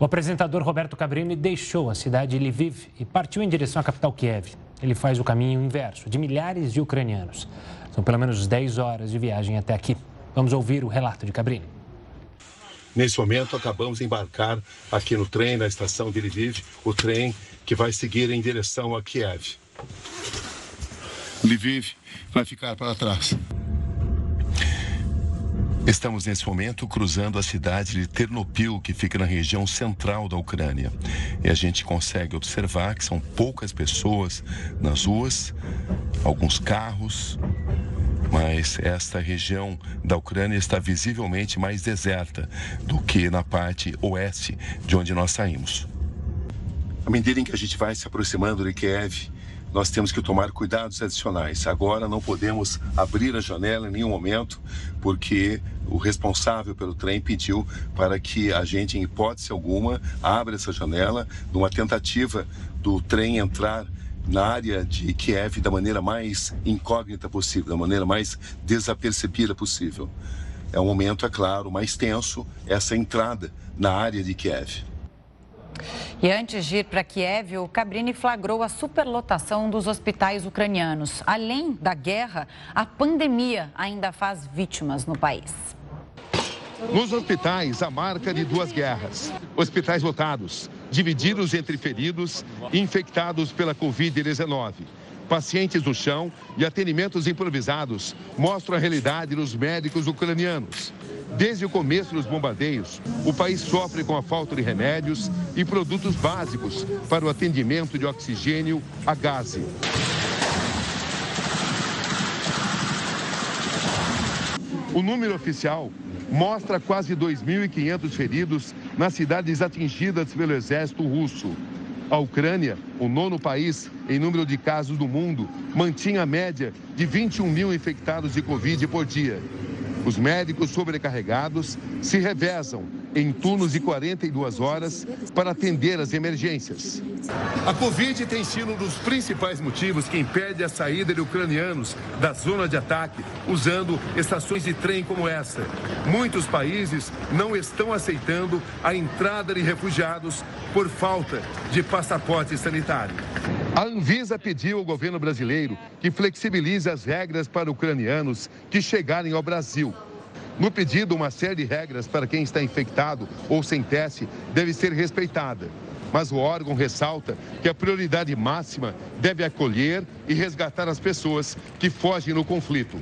O apresentador Roberto Cabrini deixou a cidade de Lviv e partiu em direção à capital Kiev. Ele faz o caminho inverso de milhares de ucranianos. São pelo menos 10 horas de viagem até aqui. Vamos ouvir o relato de Cabrini. Nesse momento, acabamos de embarcar aqui no trem, na estação de Lviv, o trem que vai seguir em direção a Kiev. Lviv vai ficar para trás. Estamos nesse momento cruzando a cidade de Ternopil, que fica na região central da Ucrânia. E a gente consegue observar que são poucas pessoas nas ruas, alguns carros, mas esta região da Ucrânia está visivelmente mais deserta do que na parte oeste de onde nós saímos. À medida em que a gente vai se aproximando de Kiev, nós temos que tomar cuidados adicionais. Agora não podemos abrir a janela em nenhum momento, porque o responsável pelo trem pediu para que a gente, em hipótese alguma, abra essa janela numa tentativa do trem entrar na área de Kiev da maneira mais incógnita possível, da maneira mais desapercebida possível. É um momento, é claro, mais tenso essa entrada na área de Kiev. E antes de ir para Kiev, o Cabrini flagrou a superlotação dos hospitais ucranianos. Além da guerra, a pandemia ainda faz vítimas no país. Nos hospitais, a marca de duas guerras. Hospitais lotados, divididos entre feridos e infectados pela Covid-19 pacientes no chão e atendimentos improvisados mostram a realidade dos médicos ucranianos. Desde o começo dos bombardeios, o país sofre com a falta de remédios e produtos básicos para o atendimento de oxigênio a gás. O número oficial mostra quase 2.500 feridos nas cidades atingidas pelo exército russo. A Ucrânia, o nono país em número de casos do mundo, mantinha a média de 21 mil infectados de Covid por dia. Os médicos sobrecarregados se revezam em turnos de 42 horas para atender as emergências. A Covid tem sido um dos principais motivos que impede a saída de ucranianos da zona de ataque usando estações de trem como essa. Muitos países não estão aceitando a entrada de refugiados por falta de passaporte sanitário. A Anvisa pediu ao governo brasileiro que flexibilize as regras para ucranianos que chegarem ao Brasil. No pedido, uma série de regras para quem está infectado ou sem teste deve ser respeitada. Mas o órgão ressalta que a prioridade máxima deve acolher e resgatar as pessoas que fogem no conflito.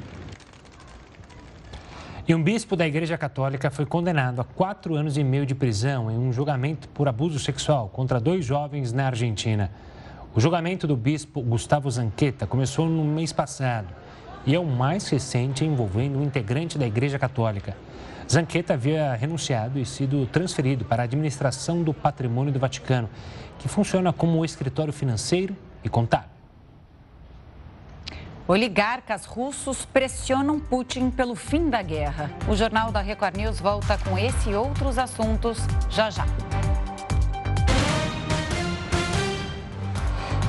E um bispo da Igreja Católica foi condenado a quatro anos e meio de prisão em um julgamento por abuso sexual contra dois jovens na Argentina. O julgamento do bispo Gustavo Zanqueta começou no mês passado e é o mais recente envolvendo um integrante da Igreja Católica. Zanqueta havia renunciado e sido transferido para a administração do patrimônio do Vaticano, que funciona como escritório financeiro e contábil. Oligarcas russos pressionam Putin pelo fim da guerra. O Jornal da Record News volta com esse e outros assuntos já já.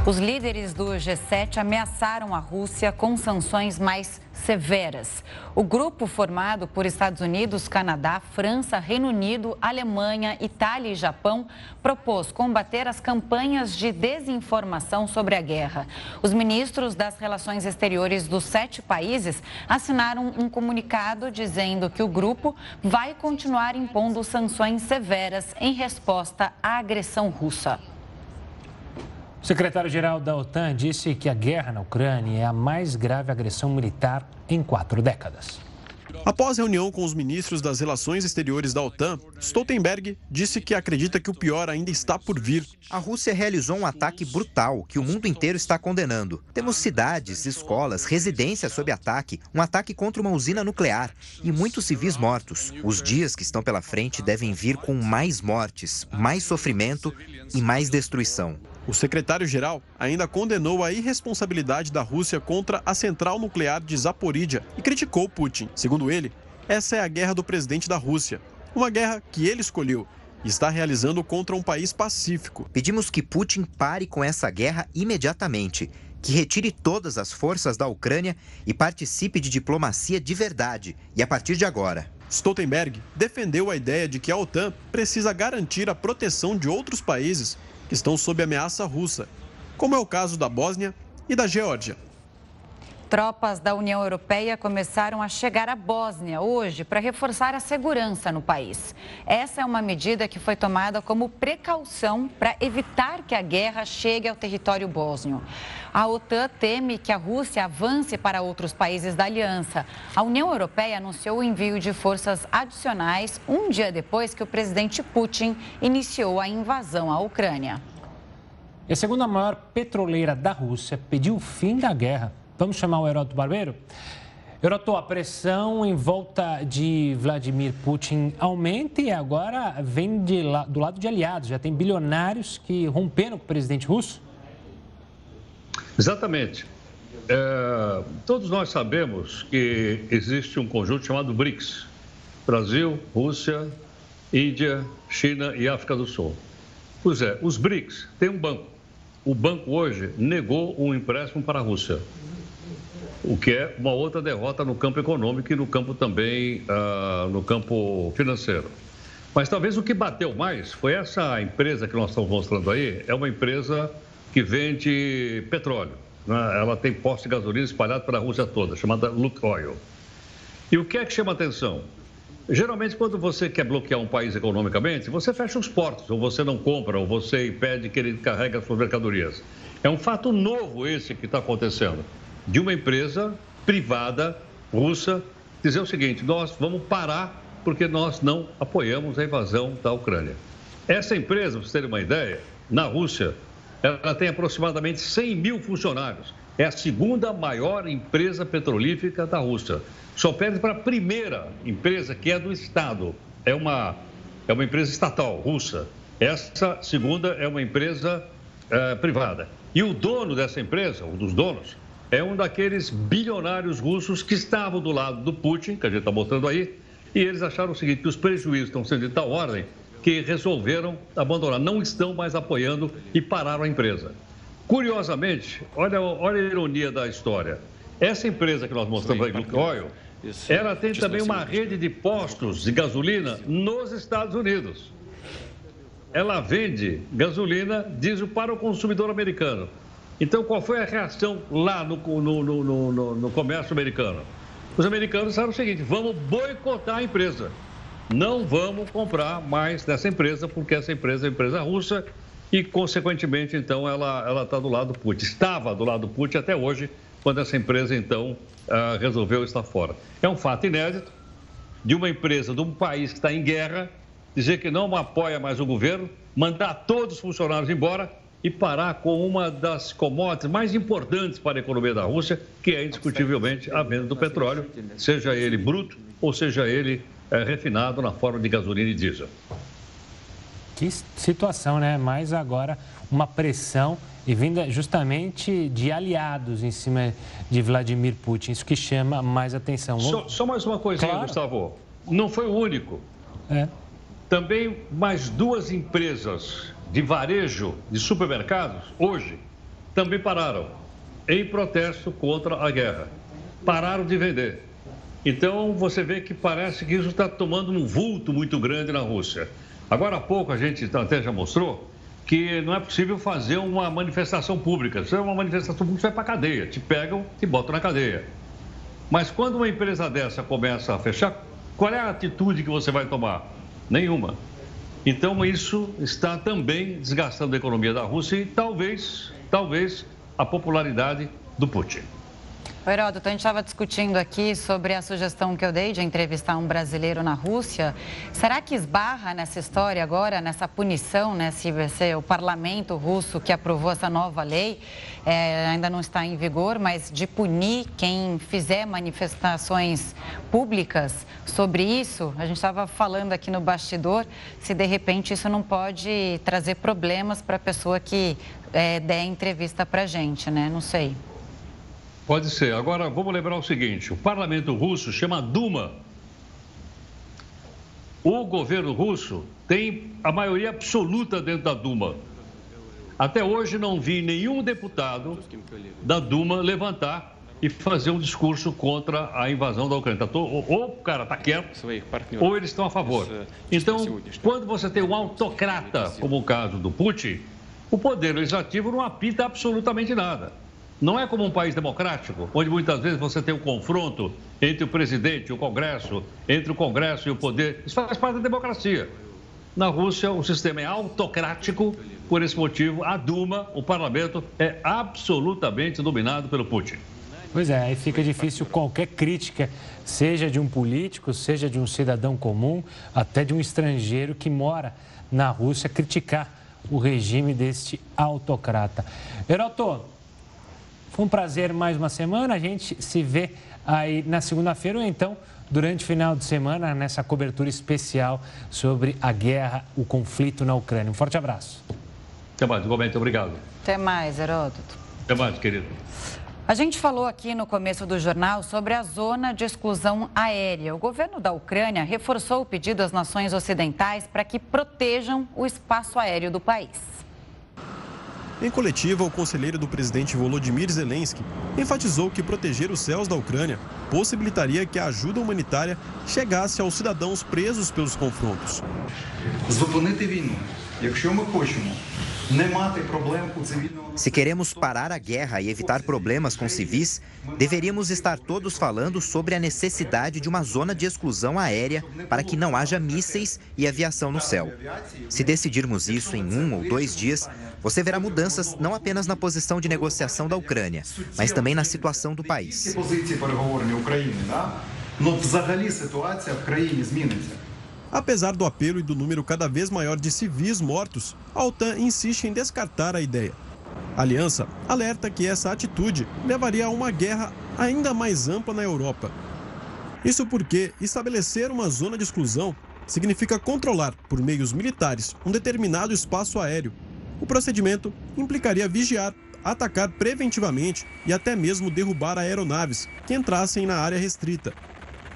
Os líderes do G7 ameaçaram a Rússia com sanções mais severas. O grupo formado por Estados Unidos, Canadá, França, Reino Unido, Alemanha, Itália e Japão propôs combater as campanhas de desinformação sobre a guerra. Os ministros das Relações Exteriores dos sete países assinaram um comunicado dizendo que o grupo vai continuar impondo sanções severas em resposta à agressão russa. O secretário-geral da OTAN disse que a guerra na Ucrânia é a mais grave agressão militar em quatro décadas. Após reunião com os ministros das Relações Exteriores da OTAN, Stoltenberg disse que acredita que o pior ainda está por vir. A Rússia realizou um ataque brutal que o mundo inteiro está condenando. Temos cidades, escolas, residências sob ataque, um ataque contra uma usina nuclear e muitos civis mortos. Os dias que estão pela frente devem vir com mais mortes, mais sofrimento e mais destruição. O secretário-geral ainda condenou a irresponsabilidade da Rússia contra a central nuclear de Zaporídia e criticou Putin. Segundo ele, essa é a guerra do presidente da Rússia, uma guerra que ele escolheu e está realizando contra um país pacífico. Pedimos que Putin pare com essa guerra imediatamente, que retire todas as forças da Ucrânia e participe de diplomacia de verdade, e a partir de agora. Stoltenberg defendeu a ideia de que a OTAN precisa garantir a proteção de outros países que estão sob ameaça russa, como é o caso da Bósnia e da Geórgia. Tropas da União Europeia começaram a chegar à Bósnia hoje para reforçar a segurança no país. Essa é uma medida que foi tomada como precaução para evitar que a guerra chegue ao território bósnio. A OTAN teme que a Rússia avance para outros países da aliança. A União Europeia anunciou o envio de forças adicionais um dia depois que o presidente Putin iniciou a invasão à Ucrânia. E a segunda maior petroleira da Rússia pediu o fim da guerra Vamos chamar o Heroto Barbeiro? Heroto, a pressão em volta de Vladimir Putin aumenta e agora vem de, do lado de aliados. Já tem bilionários que romperam com o presidente russo? Exatamente. É, todos nós sabemos que existe um conjunto chamado BRICS: Brasil, Rússia, Índia, China e África do Sul. Pois é, os BRICS têm um banco. O banco hoje negou um empréstimo para a Rússia o que é uma outra derrota no campo econômico e no campo também uh, no campo financeiro. Mas talvez o que bateu mais foi essa empresa que nós estamos mostrando aí, é uma empresa que vende petróleo. Né? Ela tem posto de gasolina espalhado pela Rússia toda, chamada Lukoil. E o que é que chama atenção? Geralmente, quando você quer bloquear um país economicamente, você fecha os portos, ou você não compra, ou você impede que ele carregue as suas mercadorias. É um fato novo esse que está acontecendo de uma empresa privada russa dizer o seguinte: nós vamos parar porque nós não apoiamos a invasão da Ucrânia. Essa empresa, para vocês terem uma ideia, na Rússia, ela tem aproximadamente 100 mil funcionários. É a segunda maior empresa petrolífera da Rússia. Só perde para a primeira empresa, que é do Estado. É uma, é uma empresa estatal russa. Essa segunda é uma empresa é, privada. E o dono dessa empresa, um dos donos, é um daqueles bilionários russos que estavam do lado do Putin, que a gente está mostrando aí, e eles acharam o seguinte, que os prejuízos estão sendo de tal ordem que resolveram abandonar, não estão mais apoiando e pararam a empresa. Curiosamente, olha, olha a ironia da história. Essa empresa que nós mostramos aí, Lukoil, ela tem também uma rede de postos de gasolina nos Estados Unidos. Ela vende gasolina, diesel para o consumidor americano. Então, qual foi a reação lá no, no, no, no comércio americano? Os americanos disseram o seguinte: vamos boicotar a empresa. Não vamos comprar mais dessa empresa, porque essa empresa é empresa russa e, consequentemente, então, ela está do lado do Putin. Estava do lado do Putin até hoje, quando essa empresa, então, uh, resolveu estar fora. É um fato inédito de uma empresa de um país que está em guerra dizer que não apoia mais o governo, mandar todos os funcionários embora e parar com uma das commodities mais importantes para a economia da Rússia, que é indiscutivelmente a venda do petróleo, seja ele bruto ou seja ele é, refinado na forma de gasolina e diesel. Que situação, né? Mais agora uma pressão e vinda justamente de aliados em cima de Vladimir Putin. Isso que chama mais atenção. Só, só mais uma coisinha, claro. Gustavo. Não foi o único. É. Também mais duas empresas de varejo de supermercados, hoje, também pararam em protesto contra a guerra. pararam de vender. Então você vê que parece que isso está tomando um vulto muito grande na Rússia. Agora há pouco a gente até já mostrou que não é possível fazer uma manifestação pública. Se é uma manifestação pública, você vai para a cadeia, te pegam e botam na cadeia. Mas quando uma empresa dessa começa a fechar, qual é a atitude que você vai tomar? Nenhuma. Então isso está também desgastando a economia da Rússia e talvez, talvez, a popularidade do Putin. O Heródoto, a gente estava discutindo aqui sobre a sugestão que eu dei de entrevistar um brasileiro na Rússia. Será que esbarra nessa história agora, nessa punição, né? Se ser o parlamento russo que aprovou essa nova lei, é, ainda não está em vigor, mas de punir quem fizer manifestações públicas sobre isso? A gente estava falando aqui no bastidor se de repente isso não pode trazer problemas para a pessoa que é, der entrevista para a gente, né? Não sei. Pode ser. Agora, vamos lembrar o seguinte: o parlamento russo chama Duma. O governo russo tem a maioria absoluta dentro da Duma. Até hoje não vi nenhum deputado da Duma levantar e fazer um discurso contra a invasão da Ucrânia. Ou o cara está quieto, ou eles estão a favor. Então, quando você tem um autocrata, como o caso do Putin, o poder legislativo não apita absolutamente nada. Não é como um país democrático, onde muitas vezes você tem um confronto entre o presidente e o Congresso, entre o Congresso e o poder. Isso faz parte da democracia. Na Rússia, o sistema é autocrático, por esse motivo, a Duma, o parlamento, é absolutamente dominado pelo Putin. Pois é, aí fica difícil qualquer crítica, seja de um político, seja de um cidadão comum, até de um estrangeiro que mora na Rússia, criticar o regime deste autocrata. Heroto, foi um prazer mais uma semana. A gente se vê aí na segunda-feira ou então durante o final de semana nessa cobertura especial sobre a guerra, o conflito na Ucrânia. Um forte abraço. Até mais, igualmente. Obrigado. Até mais, Heródoto. Até mais, querido. A gente falou aqui no começo do jornal sobre a zona de exclusão aérea. O governo da Ucrânia reforçou o pedido às nações ocidentais para que protejam o espaço aéreo do país. Em coletiva, o conselheiro do presidente Volodymyr Zelensky enfatizou que proteger os céus da Ucrânia possibilitaria que a ajuda humanitária chegasse aos cidadãos presos pelos confrontos. Зупинити війну, якщо ми хочемо se queremos parar a guerra e evitar problemas com civis, deveríamos estar todos falando sobre a necessidade de uma zona de exclusão aérea para que não haja mísseis e aviação no céu. Se decidirmos isso em um ou dois dias, você verá mudanças não apenas na posição de negociação da Ucrânia, mas também na situação do país. Apesar do apelo e do número cada vez maior de civis mortos, a OTAN insiste em descartar a ideia. A aliança alerta que essa atitude levaria a uma guerra ainda mais ampla na Europa. Isso porque estabelecer uma zona de exclusão significa controlar, por meios militares, um determinado espaço aéreo. O procedimento implicaria vigiar, atacar preventivamente e até mesmo derrubar aeronaves que entrassem na área restrita.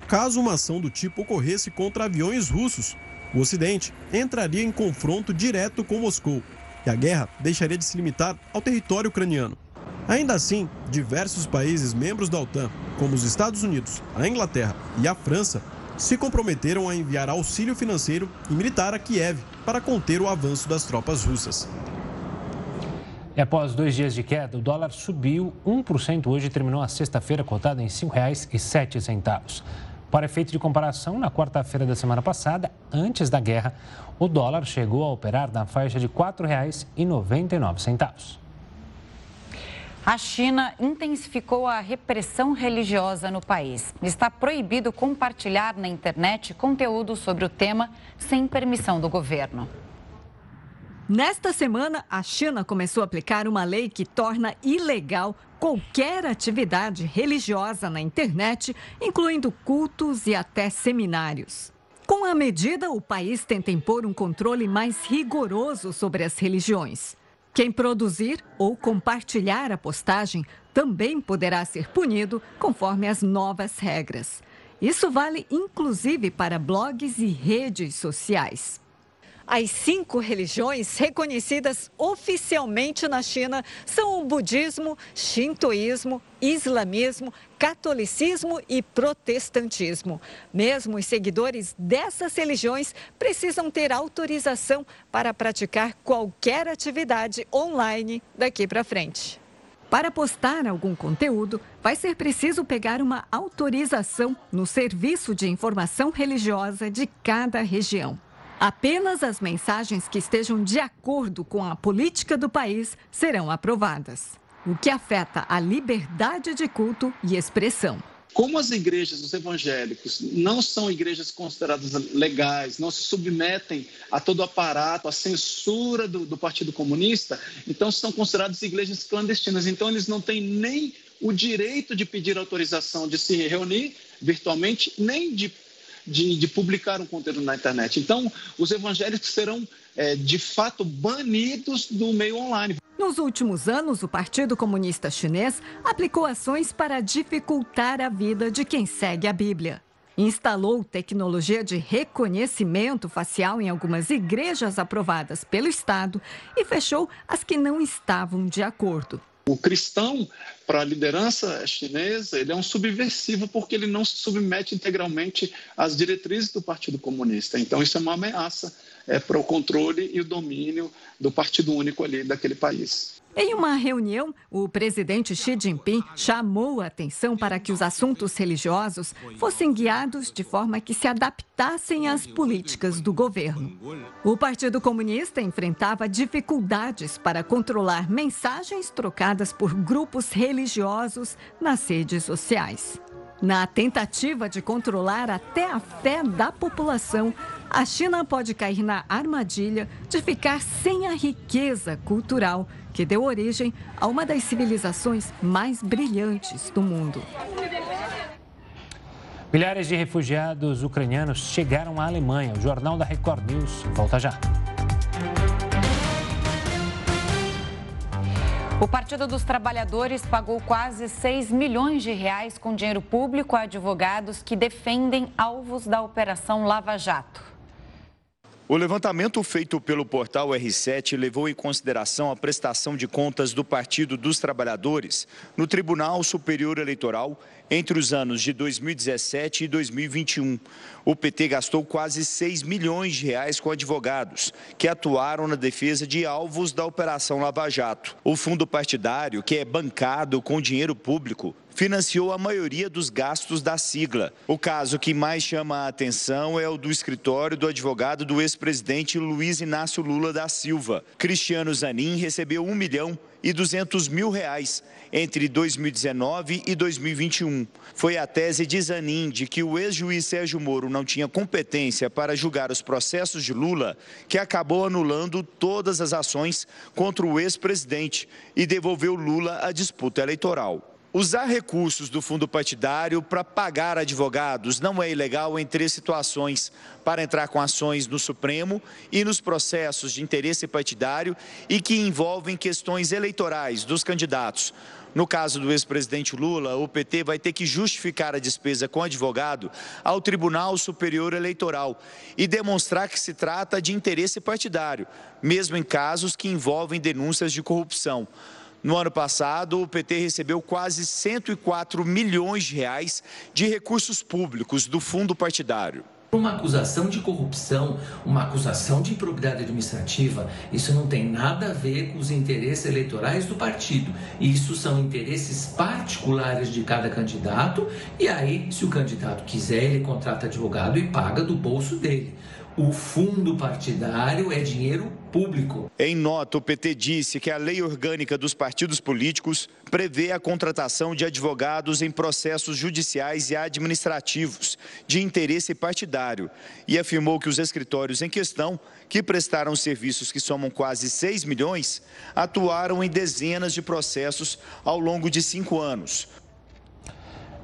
Caso uma ação do tipo ocorresse contra aviões russos, o Ocidente entraria em confronto direto com Moscou e a guerra deixaria de se limitar ao território ucraniano. Ainda assim, diversos países membros da OTAN, como os Estados Unidos, a Inglaterra e a França, se comprometeram a enviar auxílio financeiro e militar a Kiev para conter o avanço das tropas russas. E após dois dias de queda, o dólar subiu 1% hoje e terminou a sexta-feira cotado em R$ 5,07. Para efeito de comparação, na quarta-feira da semana passada, antes da guerra, o dólar chegou a operar na faixa de R$ 4,99. A China intensificou a repressão religiosa no país. Está proibido compartilhar na internet conteúdo sobre o tema sem permissão do governo. Nesta semana, a China começou a aplicar uma lei que torna ilegal qualquer atividade religiosa na internet, incluindo cultos e até seminários. Com a medida, o país tenta impor um controle mais rigoroso sobre as religiões. Quem produzir ou compartilhar a postagem também poderá ser punido conforme as novas regras. Isso vale inclusive para blogs e redes sociais. As cinco religiões reconhecidas oficialmente na China são o budismo, shintoísmo, islamismo, catolicismo e protestantismo. Mesmo os seguidores dessas religiões precisam ter autorização para praticar qualquer atividade online daqui para frente. Para postar algum conteúdo, vai ser preciso pegar uma autorização no Serviço de Informação Religiosa de cada região. Apenas as mensagens que estejam de acordo com a política do país serão aprovadas, o que afeta a liberdade de culto e expressão. Como as igrejas, os evangélicos, não são igrejas consideradas legais, não se submetem a todo o aparato, a censura do, do Partido Comunista, então são consideradas igrejas clandestinas. Então, eles não têm nem o direito de pedir autorização de se reunir virtualmente, nem de, de, de publicar um conteúdo na internet. Então, os evangélicos serão, é, de fato, banidos do meio online. Nos últimos anos, o Partido Comunista Chinês aplicou ações para dificultar a vida de quem segue a Bíblia. Instalou tecnologia de reconhecimento facial em algumas igrejas aprovadas pelo Estado e fechou as que não estavam de acordo. O cristão, para a liderança chinesa, ele é um subversivo porque ele não se submete integralmente às diretrizes do Partido Comunista. Então, isso é uma ameaça é, para o controle e o domínio do Partido Único ali daquele país. Em uma reunião, o presidente Xi Jinping chamou a atenção para que os assuntos religiosos fossem guiados de forma que se adaptassem às políticas do governo. O Partido Comunista enfrentava dificuldades para controlar mensagens trocadas por grupos religiosos nas redes sociais. Na tentativa de controlar até a fé da população, a China pode cair na armadilha de ficar sem a riqueza cultural que deu origem a uma das civilizações mais brilhantes do mundo. Milhares de refugiados ucranianos chegaram à Alemanha. O Jornal da Record News volta já. O Partido dos Trabalhadores pagou quase 6 milhões de reais com dinheiro público a advogados que defendem alvos da Operação Lava Jato. O levantamento feito pelo portal R7 levou em consideração a prestação de contas do Partido dos Trabalhadores no Tribunal Superior Eleitoral entre os anos de 2017 e 2021, o PT gastou quase 6 milhões de reais com advogados que atuaram na defesa de alvos da Operação Lava Jato. O fundo partidário, que é bancado com dinheiro público, financiou a maioria dos gastos da sigla. O caso que mais chama a atenção é o do escritório do advogado do ex-presidente Luiz Inácio Lula da Silva. Cristiano Zanin recebeu um milhão e 200 mil reais entre 2019 e 2021. Foi a tese de Zanin de que o ex-juiz Sérgio Moro não tinha competência para julgar os processos de Lula que acabou anulando todas as ações contra o ex-presidente e devolveu Lula à disputa eleitoral. Usar recursos do fundo partidário para pagar advogados não é ilegal em três situações: para entrar com ações no Supremo e nos processos de interesse partidário e que envolvem questões eleitorais dos candidatos. No caso do ex-presidente Lula, o PT vai ter que justificar a despesa com advogado ao Tribunal Superior Eleitoral e demonstrar que se trata de interesse partidário, mesmo em casos que envolvem denúncias de corrupção. No ano passado, o PT recebeu quase 104 milhões de reais de recursos públicos do fundo partidário. Uma acusação de corrupção, uma acusação de improbidade administrativa, isso não tem nada a ver com os interesses eleitorais do partido. Isso são interesses particulares de cada candidato, e aí, se o candidato quiser, ele contrata advogado e paga do bolso dele. O fundo partidário é dinheiro público. Em nota, o PT disse que a lei orgânica dos partidos políticos prevê a contratação de advogados em processos judiciais e administrativos de interesse partidário e afirmou que os escritórios em questão, que prestaram serviços que somam quase 6 milhões, atuaram em dezenas de processos ao longo de cinco anos.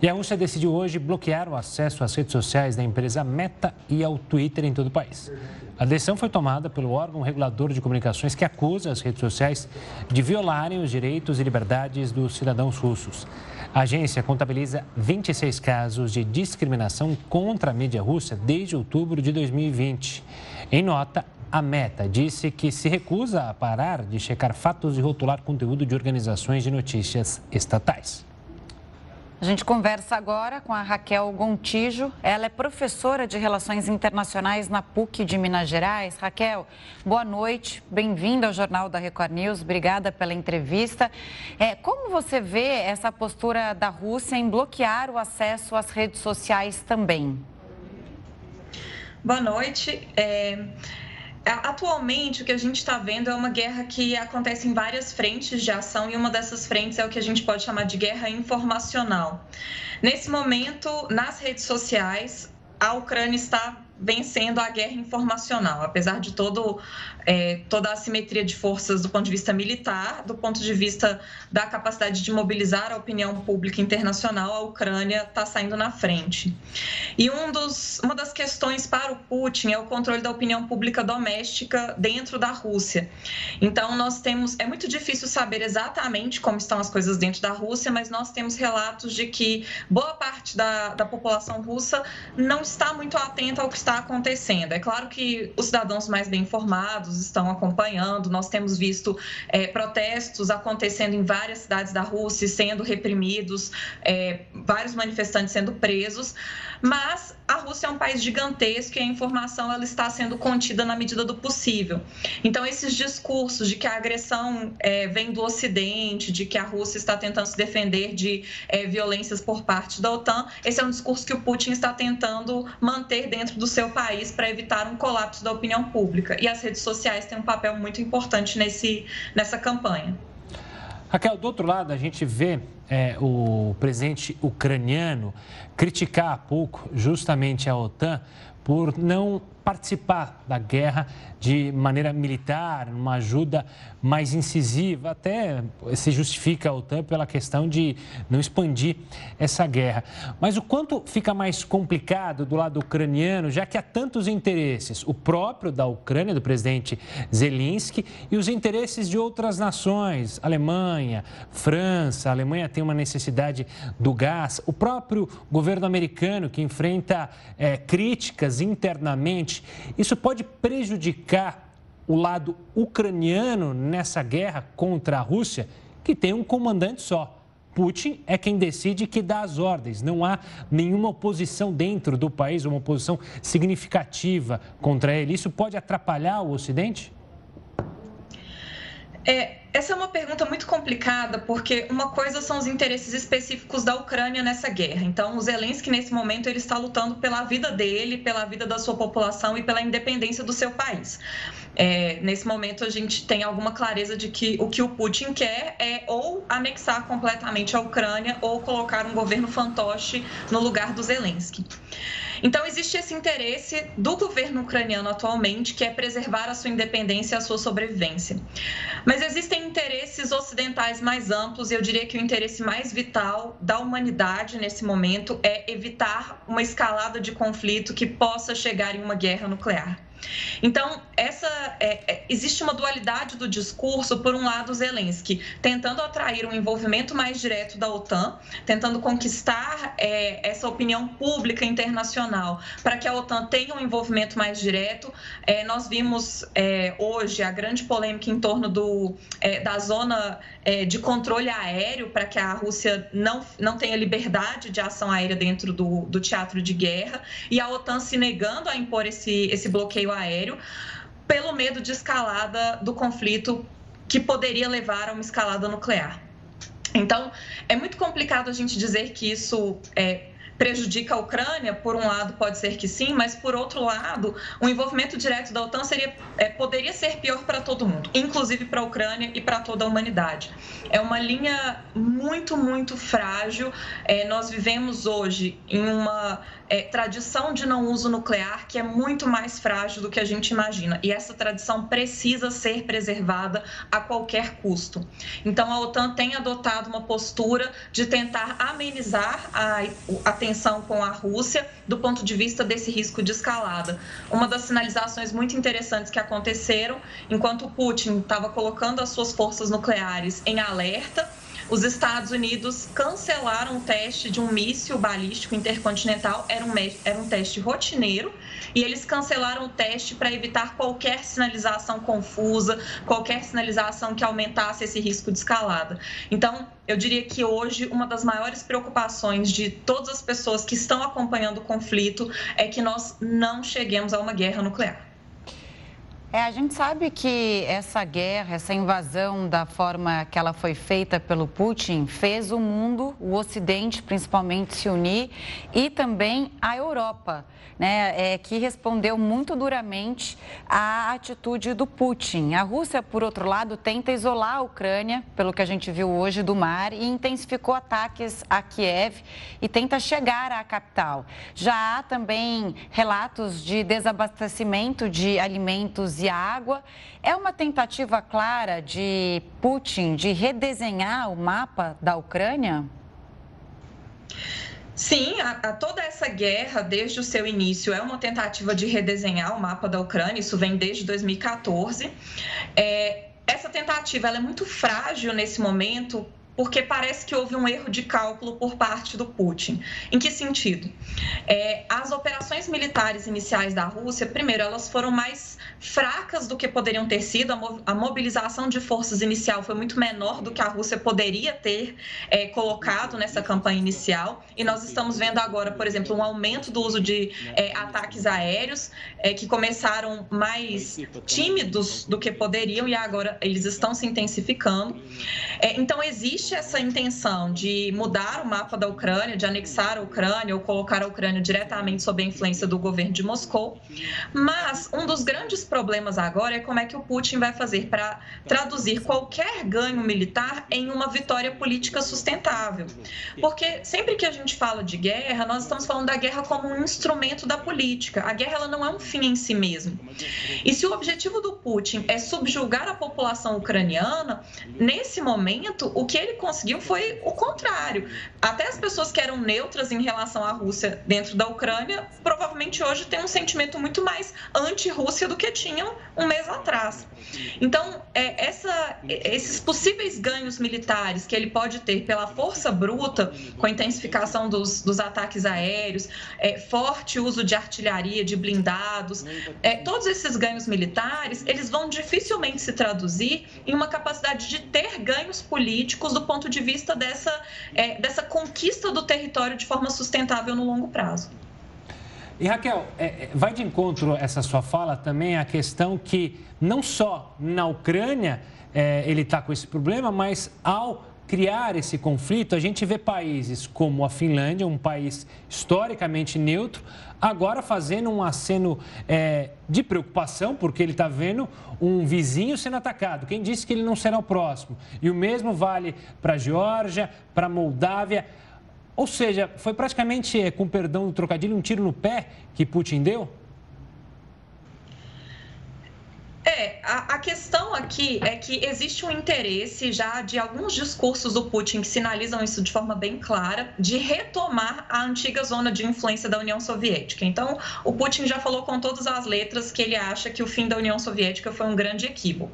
E a Rússia decidiu hoje bloquear o acesso às redes sociais da empresa Meta e ao Twitter em todo o país. A decisão foi tomada pelo órgão regulador de comunicações que acusa as redes sociais de violarem os direitos e liberdades dos cidadãos russos. A agência contabiliza 26 casos de discriminação contra a mídia russa desde outubro de 2020. Em nota, a Meta disse que se recusa a parar de checar fatos e rotular conteúdo de organizações de notícias estatais. A gente conversa agora com a Raquel Gontijo. Ela é professora de Relações Internacionais na PUC de Minas Gerais. Raquel, boa noite. Bem-vinda ao Jornal da Record News. Obrigada pela entrevista. É, como você vê essa postura da Rússia em bloquear o acesso às redes sociais também? Boa noite. É... Atualmente, o que a gente está vendo é uma guerra que acontece em várias frentes de ação e uma dessas frentes é o que a gente pode chamar de guerra informacional. Nesse momento, nas redes sociais, a Ucrânia está vencendo a guerra informacional, apesar de todo, é, toda a assimetria de forças do ponto de vista militar, do ponto de vista da capacidade de mobilizar a opinião pública internacional, a Ucrânia está saindo na frente. E um dos, uma das questões para o Putin é o controle da opinião pública doméstica dentro da Rússia. Então, nós temos. É muito difícil saber exatamente como estão as coisas dentro da Rússia, mas nós temos relatos de que boa parte da, da população russa não está muito atenta ao que está está acontecendo. É claro que os cidadãos mais bem informados estão acompanhando, nós temos visto é, protestos acontecendo em várias cidades da Rússia, sendo reprimidos, é, vários manifestantes sendo presos, mas a Rússia é um país gigantesco e a informação ela está sendo contida na medida do possível. Então, esses discursos de que a agressão é, vem do Ocidente, de que a Rússia está tentando se defender de violências por parte da OTAN, esse é um discurso que o Putin está tentando manter dentro do seu país para evitar um colapso da opinião pública. E as redes sociais têm um papel muito importante nesse, nessa campanha. Raquel, do outro lado, a gente vê é, o presidente ucraniano criticar há pouco justamente a OTAN por não participar da guerra de maneira militar, uma ajuda mais incisiva. Até se justifica a OTAN pela questão de não expandir essa guerra. Mas o quanto fica mais complicado do lado ucraniano, já que há tantos interesses, o próprio da Ucrânia, do presidente Zelensky, e os interesses de outras nações, Alemanha, França. A Alemanha tem uma necessidade do gás. O próprio governo americano, que enfrenta é, críticas internamente isso pode prejudicar o lado ucraniano nessa guerra contra a Rússia, que tem um comandante só. Putin é quem decide que dá as ordens. Não há nenhuma oposição dentro do país, uma oposição significativa contra ele. Isso pode atrapalhar o Ocidente? É, essa é uma pergunta muito complicada, porque uma coisa são os interesses específicos da Ucrânia nessa guerra. Então, o Zelensky, nesse momento, ele está lutando pela vida dele, pela vida da sua população e pela independência do seu país. É, nesse momento, a gente tem alguma clareza de que o que o Putin quer é ou anexar completamente a Ucrânia ou colocar um governo fantoche no lugar do Zelensky. Então, existe esse interesse do governo ucraniano atualmente, que é preservar a sua independência e a sua sobrevivência. Mas existem interesses ocidentais mais amplos, e eu diria que o interesse mais vital da humanidade nesse momento é evitar uma escalada de conflito que possa chegar em uma guerra nuclear. Então, essa é, é, existe uma dualidade do discurso, por um lado, Zelensky tentando atrair um envolvimento mais direto da OTAN, tentando conquistar é, essa opinião pública internacional para que a OTAN tenha um envolvimento mais direto. É, nós vimos é, hoje a grande polêmica em torno do, é, da zona de controle aéreo para que a Rússia não, não tenha liberdade de ação aérea dentro do, do teatro de guerra e a OTAN se negando a impor esse, esse bloqueio aéreo, pelo medo de escalada do conflito que poderia levar a uma escalada nuclear. Então, é muito complicado a gente dizer que isso é, prejudica a Ucrânia, por um lado pode ser que sim, mas por outro lado, o envolvimento direto da OTAN seria, é, poderia ser pior para todo mundo, inclusive para a Ucrânia e para toda a humanidade. É uma linha muito, muito frágil. É, nós vivemos hoje em uma é, tradição de não uso nuclear que é muito mais frágil do que a gente imagina. E essa tradição precisa ser preservada a qualquer custo. Então, a OTAN tem adotado uma postura de tentar amenizar a, a tensão com a Rússia do ponto de vista desse risco de escalada. Uma das sinalizações muito interessantes que aconteceram enquanto Putin estava colocando as suas forças nucleares em alerta os Estados Unidos cancelaram o teste de um míssil balístico intercontinental, era um, era um teste rotineiro, e eles cancelaram o teste para evitar qualquer sinalização confusa, qualquer sinalização que aumentasse esse risco de escalada. Então, eu diria que hoje uma das maiores preocupações de todas as pessoas que estão acompanhando o conflito é que nós não cheguemos a uma guerra nuclear. É, a gente sabe que essa guerra, essa invasão da forma que ela foi feita pelo Putin, fez o mundo, o Ocidente principalmente, se unir e também a Europa né, é, que respondeu muito duramente à atitude do Putin. A Rússia, por outro lado, tenta isolar a Ucrânia, pelo que a gente viu hoje do mar, e intensificou ataques a Kiev e tenta chegar à capital. Já há também relatos de desabastecimento de alimentos e água. É uma tentativa clara de Putin de redesenhar o mapa da Ucrânia? Sim, a, a, toda essa guerra, desde o seu início, é uma tentativa de redesenhar o mapa da Ucrânia, isso vem desde 2014. É, essa tentativa é muito frágil nesse momento, porque parece que houve um erro de cálculo por parte do Putin. Em que sentido? É, as operações militares iniciais da Rússia, primeiro, elas foram mais fracas do que poderiam ter sido. A mobilização de forças inicial foi muito menor do que a Rússia poderia ter é, colocado nessa campanha inicial. E nós estamos vendo agora, por exemplo, um aumento do uso de é, ataques aéreos, é, que começaram mais tímidos do que poderiam e agora eles estão se intensificando. É, então, existe essa intenção de mudar o mapa da Ucrânia, de anexar a Ucrânia ou colocar a Ucrânia diretamente sob a influência do governo de Moscou. Mas um dos grandes problemas agora é como é que o Putin vai fazer para traduzir qualquer ganho militar em uma vitória política sustentável. Porque sempre que a gente fala de guerra, nós estamos falando da guerra como um instrumento da política. A guerra ela não é um fim em si mesmo. E se o objetivo do Putin é subjugar a população ucraniana, nesse momento, o que ele conseguiu foi o contrário. Até as pessoas que eram neutras em relação à Rússia dentro da Ucrânia, provavelmente hoje têm um sentimento muito mais anti-Rússia do que tinham um mês atrás. Então, é, essa, esses possíveis ganhos militares que ele pode ter pela força bruta, com a intensificação dos, dos ataques aéreos, é, forte uso de artilharia, de blindados, é, todos esses ganhos militares, eles vão dificilmente se traduzir em uma capacidade de ter ganhos políticos do ponto de vista dessa, é, dessa conquista do território de forma sustentável no longo prazo. E Raquel, é, é, vai de encontro essa sua fala também a questão que não só na Ucrânia é, ele está com esse problema, mas ao criar esse conflito, a gente vê países como a Finlândia, um país historicamente neutro, agora fazendo um aceno é, de preocupação, porque ele está vendo um vizinho sendo atacado. Quem disse que ele não será o próximo? E o mesmo vale para a Geórgia, para a Moldávia. Ou seja, foi praticamente, é, com perdão do trocadilho, um tiro no pé que Putin deu? É, a, a, questão aqui é que existe um interesse já de alguns discursos do Putin que sinalizam isso de forma bem clara, de retomar a antiga zona de influência da União Soviética. Então, o Putin já falou com todas as letras que ele acha que o fim da União Soviética foi um grande equívoco.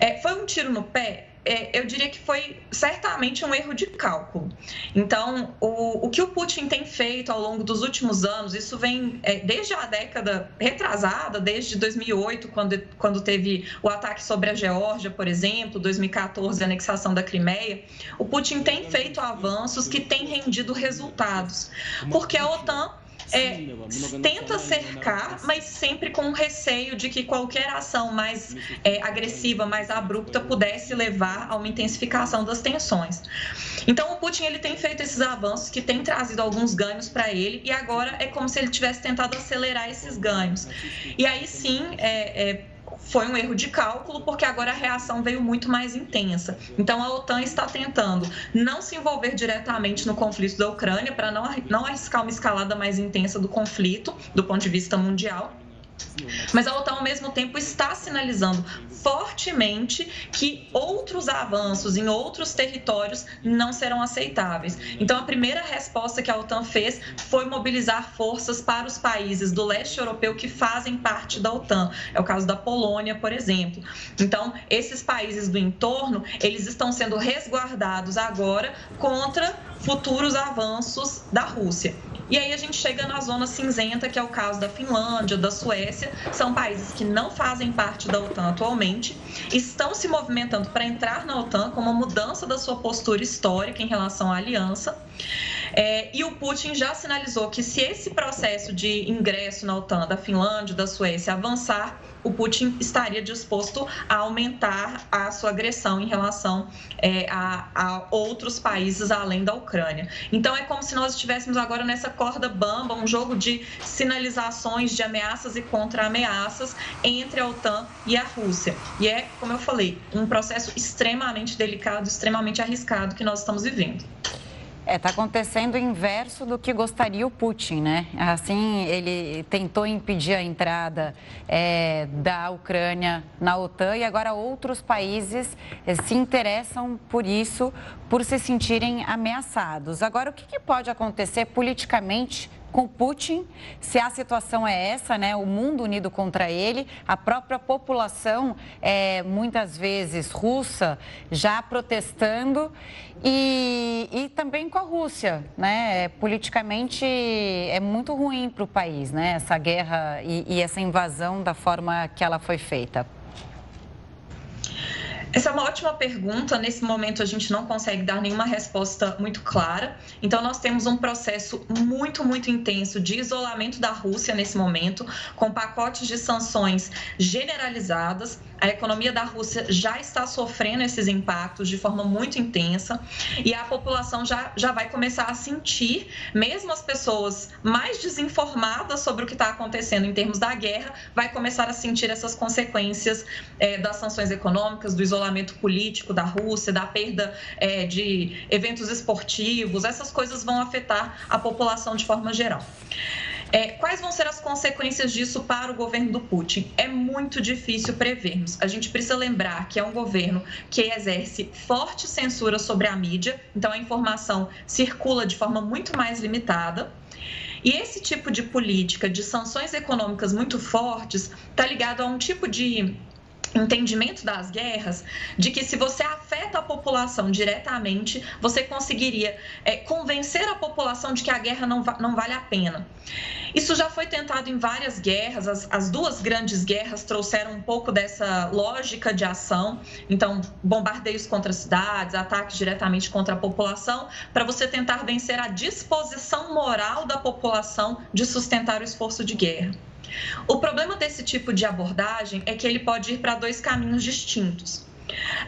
É, foi um tiro no pé? É, eu diria que foi certamente um erro de cálculo. Então, o, o que o Putin tem feito ao longo dos últimos anos, isso vem é, desde a década retrasada, desde 2008, quando, quando teve o ataque sobre a Geórgia, por exemplo, 2014, a anexação da Crimeia, o Putin tem feito avanços que têm rendido resultados. Porque a OTAN é, tenta cercar, mas sempre com o receio de que qualquer ação mais é, agressiva, mais abrupta, pudesse levar a uma intensificação das tensões. Então, o Putin ele tem feito esses avanços que têm trazido alguns ganhos para ele e agora é como se ele tivesse tentado acelerar esses ganhos. E aí sim, é, é foi um erro de cálculo, porque agora a reação veio muito mais intensa. Então, a OTAN está tentando não se envolver diretamente no conflito da Ucrânia, para não, não arriscar uma escalada mais intensa do conflito, do ponto de vista mundial. Mas a OTAN, ao mesmo tempo, está sinalizando fortemente que outros avanços em outros territórios não serão aceitáveis. Então, a primeira resposta que a OTAN fez foi mobilizar forças para os países do leste europeu que fazem parte da OTAN. É o caso da Polônia, por exemplo. Então, esses países do entorno, eles estão sendo resguardados agora contra futuros avanços da Rússia. E aí a gente chega na zona cinzenta, que é o caso da Finlândia, da Suécia, são países que não fazem parte da OTAN atualmente, estão se movimentando para entrar na OTAN com uma mudança da sua postura histórica em relação à aliança. É, e o Putin já sinalizou que se esse processo de ingresso na OTAN da Finlândia, da Suécia avançar, o Putin estaria disposto a aumentar a sua agressão em relação é, a, a, outros países além da Ucrânia. Então é como se nós estivéssemos agora nessa corda bamba, um jogo de sinalizações de ameaças e contra-ameaças entre a OTAN e a Rússia. E é, como eu falei, um processo extremamente delicado, extremamente arriscado que nós estamos vivendo. É, está acontecendo o inverso do que gostaria o Putin, né? Assim, ele tentou impedir a entrada é, da Ucrânia na OTAN e agora outros países é, se interessam por isso, por se sentirem ameaçados. Agora, o que, que pode acontecer politicamente com Putin, se a situação é essa, né, o mundo unido contra ele, a própria população, é, muitas vezes russa, já protestando, e, e também com a Rússia, né, politicamente é muito ruim para o país, né, essa guerra e, e essa invasão da forma que ela foi feita. Essa é uma ótima pergunta. Nesse momento, a gente não consegue dar nenhuma resposta muito clara. Então, nós temos um processo muito, muito intenso de isolamento da Rússia nesse momento, com pacotes de sanções generalizadas. A economia da Rússia já está sofrendo esses impactos de forma muito intensa e a população já, já vai começar a sentir, mesmo as pessoas mais desinformadas sobre o que está acontecendo em termos da guerra, vai começar a sentir essas consequências é, das sanções econômicas, do isolamento político da Rússia, da perda é, de eventos esportivos. Essas coisas vão afetar a população de forma geral. É, quais vão ser as consequências disso para o governo do Putin? É muito difícil prevermos. A gente precisa lembrar que é um governo que exerce forte censura sobre a mídia, então a informação circula de forma muito mais limitada. E esse tipo de política de sanções econômicas muito fortes está ligado a um tipo de entendimento das guerras de que se você afeta a população diretamente, você conseguiria é, convencer a população de que a guerra não, não vale a pena. Isso já foi tentado em várias guerras, as, as duas grandes guerras trouxeram um pouco dessa lógica de ação, então, bombardeios contra cidades, ataques diretamente contra a população, para você tentar vencer a disposição moral da população de sustentar o esforço de guerra. O problema desse tipo de abordagem é que ele pode ir para dois caminhos distintos.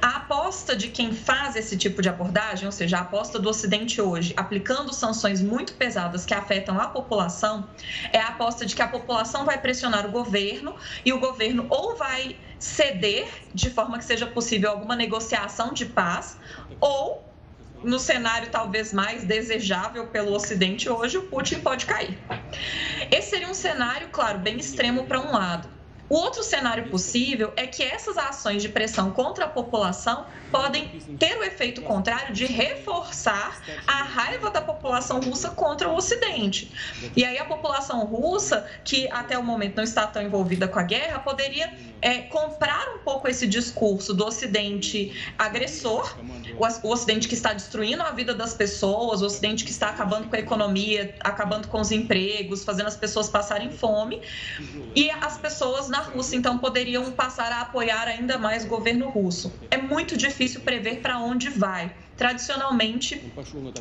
A aposta de quem faz esse tipo de abordagem, ou seja, a aposta do Ocidente hoje, aplicando sanções muito pesadas que afetam a população, é a aposta de que a população vai pressionar o governo e o governo ou vai ceder de forma que seja possível alguma negociação de paz, ou no cenário talvez mais desejável pelo Ocidente hoje, o Putin pode cair. Esse seria um cenário, claro, bem extremo para um lado. O outro cenário possível é que essas ações de pressão contra a população podem ter o efeito contrário de reforçar a raiva da população russa contra o Ocidente. E aí a população russa, que até o momento não está tão envolvida com a guerra, poderia é, comprar um pouco esse discurso do Ocidente agressor, o Ocidente que está destruindo a vida das pessoas, o Ocidente que está acabando com a economia, acabando com os empregos, fazendo as pessoas passarem fome, e as pessoas na Rússia então poderiam passar a apoiar ainda mais o governo russo. É muito difícil prever para onde vai tradicionalmente,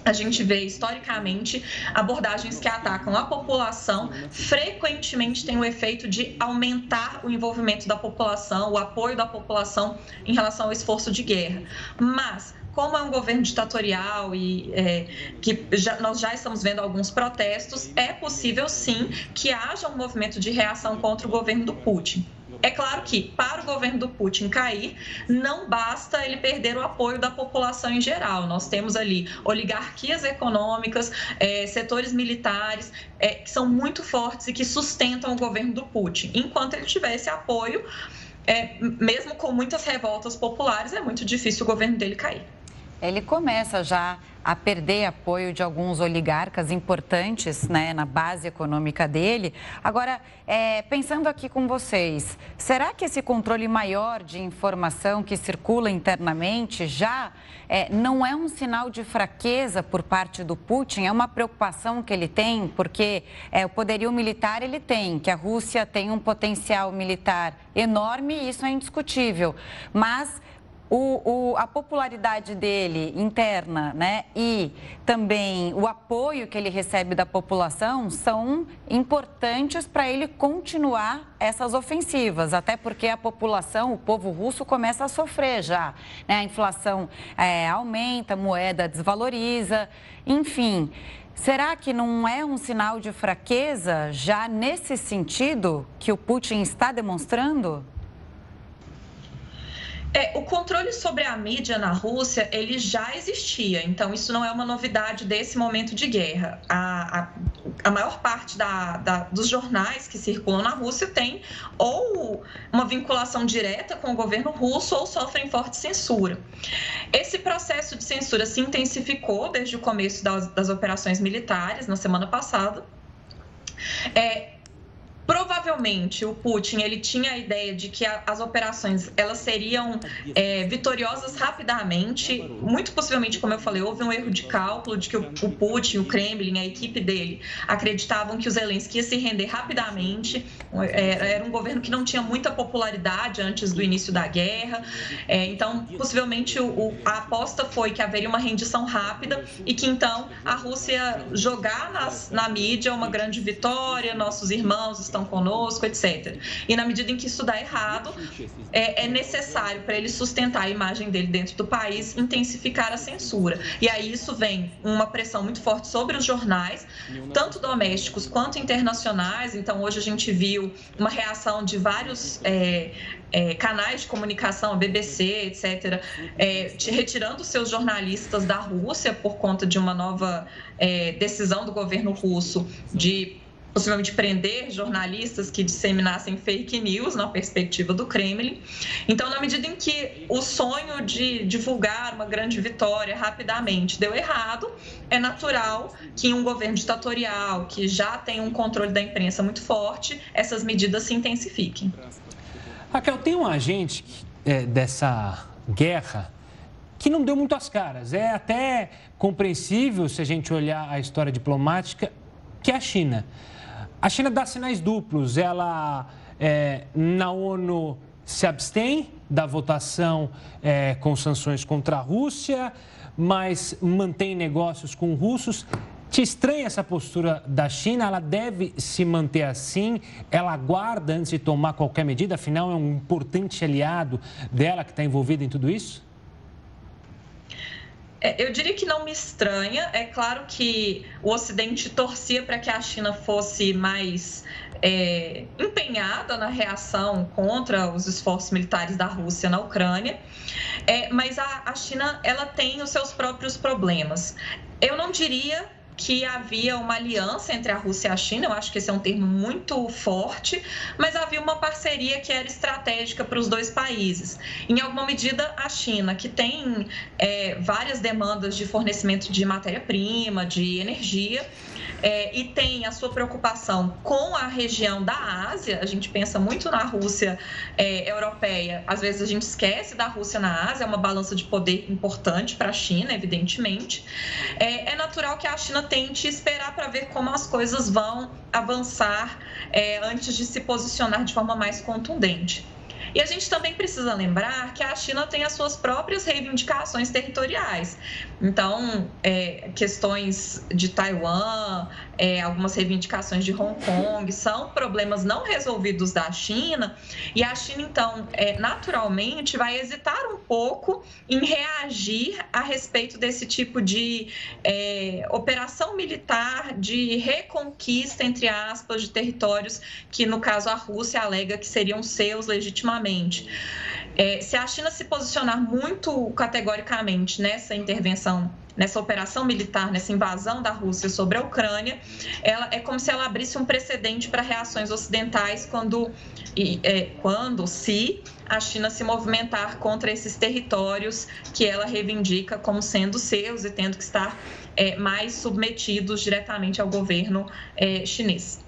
a gente vê historicamente abordagens que atacam a população, frequentemente tem o efeito de aumentar o envolvimento da população, o apoio da população em relação ao esforço de guerra. Mas como é um governo ditatorial e é, que já, nós já estamos vendo alguns protestos, é possível sim que haja um movimento de reação contra o governo do Putin. É claro que, para o governo do Putin cair, não basta ele perder o apoio da população em geral. Nós temos ali oligarquias econômicas, é, setores militares, é, que são muito fortes e que sustentam o governo do Putin. Enquanto ele tiver esse apoio, é, mesmo com muitas revoltas populares, é muito difícil o governo dele cair. Ele começa já a perder apoio de alguns oligarcas importantes né, na base econômica dele. Agora, é, pensando aqui com vocês, será que esse controle maior de informação que circula internamente já é, não é um sinal de fraqueza por parte do Putin? É uma preocupação que ele tem? Porque é, o poderio militar ele tem, que a Rússia tem um potencial militar enorme, isso é indiscutível. Mas o, o, a popularidade dele interna né, e também o apoio que ele recebe da população são importantes para ele continuar essas ofensivas, até porque a população, o povo russo, começa a sofrer já. Né? A inflação é, aumenta, a moeda desvaloriza, enfim. Será que não é um sinal de fraqueza já nesse sentido que o Putin está demonstrando? É, o controle sobre a mídia na Rússia ele já existia, então isso não é uma novidade desse momento de guerra. A, a, a maior parte da, da, dos jornais que circulam na Rússia tem ou uma vinculação direta com o governo russo ou sofrem forte censura. Esse processo de censura se intensificou desde o começo das, das operações militares na semana passada. É, Provavelmente o Putin ele tinha a ideia de que a, as operações elas seriam é, vitoriosas rapidamente. Muito possivelmente, como eu falei, houve um erro de cálculo de que o, o Putin, o Kremlin, a equipe dele acreditavam que o Zelensky ia se render rapidamente. Era, era um governo que não tinha muita popularidade antes do início da guerra. É, então, possivelmente o, a aposta foi que haveria uma rendição rápida e que então a Rússia jogar nas, na mídia uma grande vitória, nossos irmãos estão estão conosco, etc. E na medida em que isso dá errado, é, é necessário para ele sustentar a imagem dele dentro do país, intensificar a censura. E aí isso vem uma pressão muito forte sobre os jornais, tanto domésticos quanto internacionais. Então hoje a gente viu uma reação de vários é, é, canais de comunicação, a BBC, etc., é, retirando seus jornalistas da Rússia por conta de uma nova é, decisão do governo russo de possivelmente prender jornalistas que disseminassem fake news na perspectiva do Kremlin. Então, na medida em que o sonho de divulgar uma grande vitória rapidamente deu errado, é natural que em um governo ditatorial que já tem um controle da imprensa muito forte, essas medidas se intensifiquem. Raquel, tem um agente é, dessa guerra que não deu muito as caras. É até compreensível se a gente olhar a história diplomática, que é a China. A China dá sinais duplos. Ela, é, na ONU, se abstém da votação é, com sanções contra a Rússia, mas mantém negócios com russos. Te estranha essa postura da China? Ela deve se manter assim? Ela aguarda antes de tomar qualquer medida? Afinal, é um importante aliado dela que está envolvido em tudo isso? É, eu diria que não me estranha. É claro que o Ocidente torcia para que a China fosse mais é, empenhada na reação contra os esforços militares da Rússia na Ucrânia, é, mas a, a China ela tem os seus próprios problemas. Eu não diria que havia uma aliança entre a Rússia e a China, eu acho que esse é um termo muito forte, mas havia uma parceria que era estratégica para os dois países. Em alguma medida, a China, que tem é, várias demandas de fornecimento de matéria-prima, de energia, é, e tem a sua preocupação com a região da Ásia, a gente pensa muito na Rússia é, europeia, às vezes a gente esquece da Rússia na Ásia, é uma balança de poder importante para a China, evidentemente. É, é, natural que a China tente esperar para ver como as coisas vão avançar é, antes de se posicionar de forma mais contundente. E a gente também precisa lembrar que a China tem as suas próprias reivindicações territoriais. Então, é, questões de Taiwan, é, algumas reivindicações de Hong Kong, são problemas não resolvidos da China, e a China, então, é, naturalmente, vai hesitar um pouco em reagir a respeito desse tipo de é, operação militar de reconquista, entre aspas, de territórios que, no caso, a Rússia alega que seriam seus legitimamente. É, se a China se posicionar muito categoricamente nessa intervenção nessa operação militar, nessa invasão da Rússia sobre a Ucrânia, ela, é como se ela abrisse um precedente para reações ocidentais quando, e, é, quando, se a China se movimentar contra esses territórios que ela reivindica como sendo seus e tendo que estar é, mais submetidos diretamente ao governo é, chinês.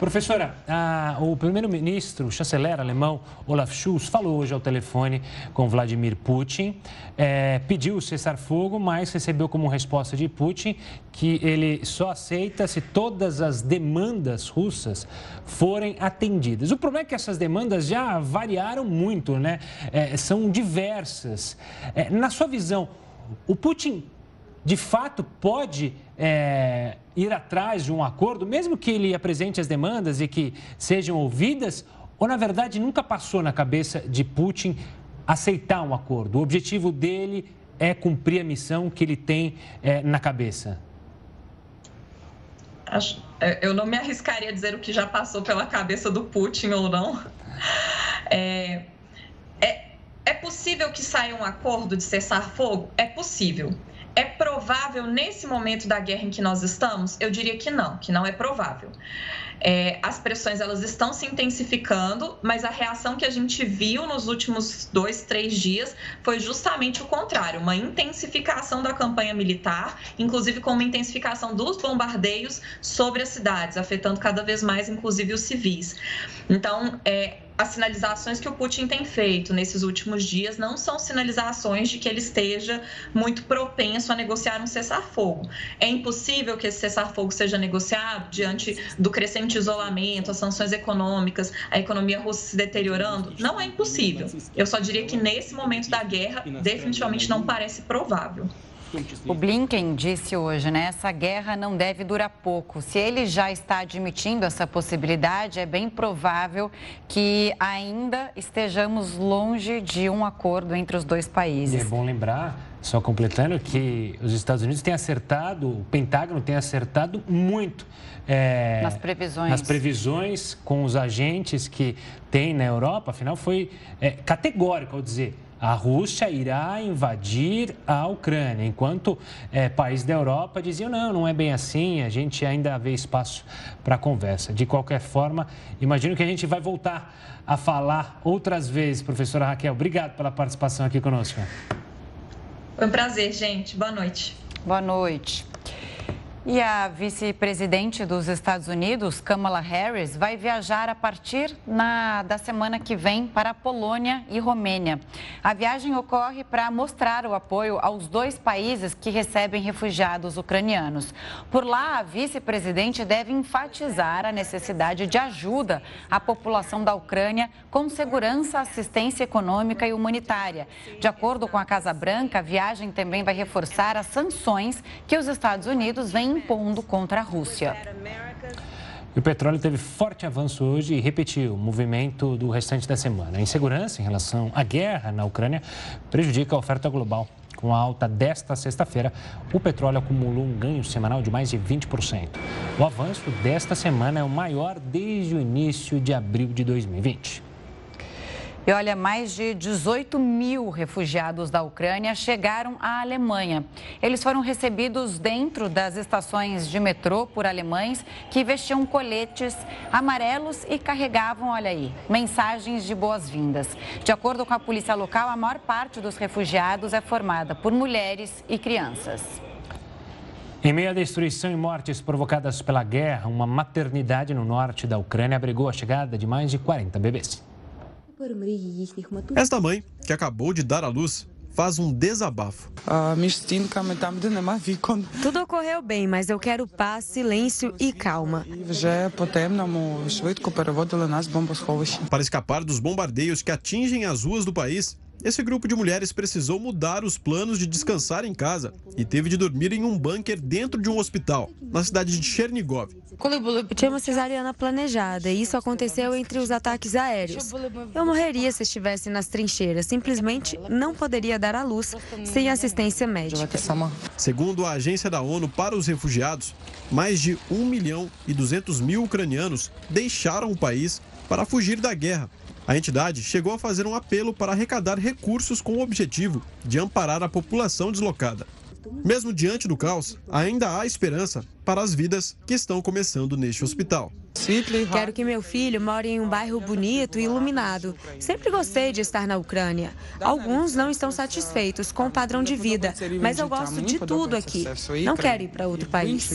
Professora, a, o primeiro-ministro, o chanceler alemão Olaf Scholz, falou hoje ao telefone com Vladimir Putin, é, pediu cessar-fogo, mas recebeu como resposta de Putin que ele só aceita se todas as demandas russas forem atendidas. O problema é que essas demandas já variaram muito, né? É, são diversas. É, na sua visão, o Putin de fato pode é, ir atrás de um acordo, mesmo que ele apresente as demandas e que sejam ouvidas, ou na verdade nunca passou na cabeça de Putin aceitar um acordo? O objetivo dele é cumprir a missão que ele tem é, na cabeça? É, eu não me arriscaria a dizer o que já passou pela cabeça do Putin ou não. É, é, é possível que saia um acordo de cessar fogo? É possível. É provável nesse momento da guerra em que nós estamos? Eu diria que não, que não é provável. É, as pressões elas estão se intensificando, mas a reação que a gente viu nos últimos dois, três dias foi justamente o contrário, uma intensificação da campanha militar, inclusive com uma intensificação dos bombardeios sobre as cidades, afetando cada vez mais, inclusive, os civis. Então, é, as sinalizações que o Putin tem feito nesses últimos dias não são sinalizações de que ele esteja muito propenso a negociar um cessar-fogo. É impossível que esse cessar-fogo seja negociado diante do crescente isolamento, as sanções econômicas, a economia russa se deteriorando? Não é impossível. Eu só diria que nesse momento da guerra, definitivamente não parece provável. O Blinken disse hoje, né? Essa guerra não deve durar pouco. Se ele já está admitindo essa possibilidade, é bem provável que ainda estejamos longe de um acordo entre os dois países. E é bom lembrar, só completando, que os Estados Unidos têm acertado, o Pentágono tem acertado muito. É, nas previsões. Nas previsões com os agentes que tem na Europa, afinal, foi é, categórico ao dizer a Rússia irá invadir a Ucrânia, enquanto é, países da Europa diziam não, não é bem assim, a gente ainda vê espaço para conversa. De qualquer forma, imagino que a gente vai voltar a falar outras vezes, professora Raquel. Obrigado pela participação aqui conosco. Foi um prazer, gente. Boa noite. Boa noite. E a vice-presidente dos Estados Unidos, Kamala Harris, vai viajar a partir na, da semana que vem para a Polônia e Romênia. A viagem ocorre para mostrar o apoio aos dois países que recebem refugiados ucranianos. Por lá, a vice-presidente deve enfatizar a necessidade de ajuda à população da Ucrânia com segurança, assistência econômica e humanitária. De acordo com a Casa Branca, a viagem também vai reforçar as sanções que os Estados Unidos vêm impondo contra a Rússia. E o petróleo teve forte avanço hoje e repetiu o movimento do restante da semana. A insegurança em relação à guerra na Ucrânia prejudica a oferta global. Com a alta desta sexta-feira, o petróleo acumulou um ganho semanal de mais de 20%. O avanço desta semana é o maior desde o início de abril de 2020. E olha, mais de 18 mil refugiados da Ucrânia chegaram à Alemanha. Eles foram recebidos dentro das estações de metrô por alemães que vestiam coletes amarelos e carregavam, olha aí, mensagens de boas-vindas. De acordo com a polícia local, a maior parte dos refugiados é formada por mulheres e crianças. Em meio à destruição e mortes provocadas pela guerra, uma maternidade no norte da Ucrânia abrigou a chegada de mais de 40 bebês. Esta mãe, que acabou de dar à luz, faz um desabafo. Tudo ocorreu bem, mas eu quero paz, silêncio e calma. Para escapar dos bombardeios que atingem as ruas do país, esse grupo de mulheres precisou mudar os planos de descansar em casa e teve de dormir em um bunker dentro de um hospital, na cidade de Chernigov. Tinha uma cesariana planejada e isso aconteceu entre os ataques aéreos. Eu morreria se estivesse nas trincheiras, simplesmente não poderia dar à luz sem assistência médica. Segundo a Agência da ONU para os Refugiados, mais de 1 milhão e 200 mil ucranianos deixaram o país para fugir da guerra a entidade chegou a fazer um apelo para arrecadar recursos com o objetivo de amparar a população deslocada. Mesmo diante do caos, ainda há esperança para as vidas que estão começando neste hospital. Quero que meu filho more em um bairro bonito e iluminado. Sempre gostei de estar na Ucrânia. Alguns não estão satisfeitos com o padrão de vida, mas eu gosto de tudo aqui. Não quero ir para outro país.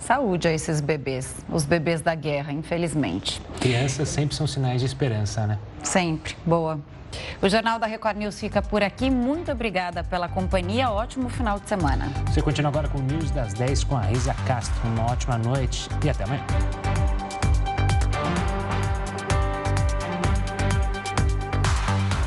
Saúde a esses bebês, os bebês da guerra, infelizmente. Crianças sempre são sinais de esperança, né? Sempre. Boa. O Jornal da Record News fica por aqui. Muito obrigada pela companhia. Ótimo final de semana. Você continua agora com o News das 10 com a Risa Castro. Uma ótima noite e até amanhã.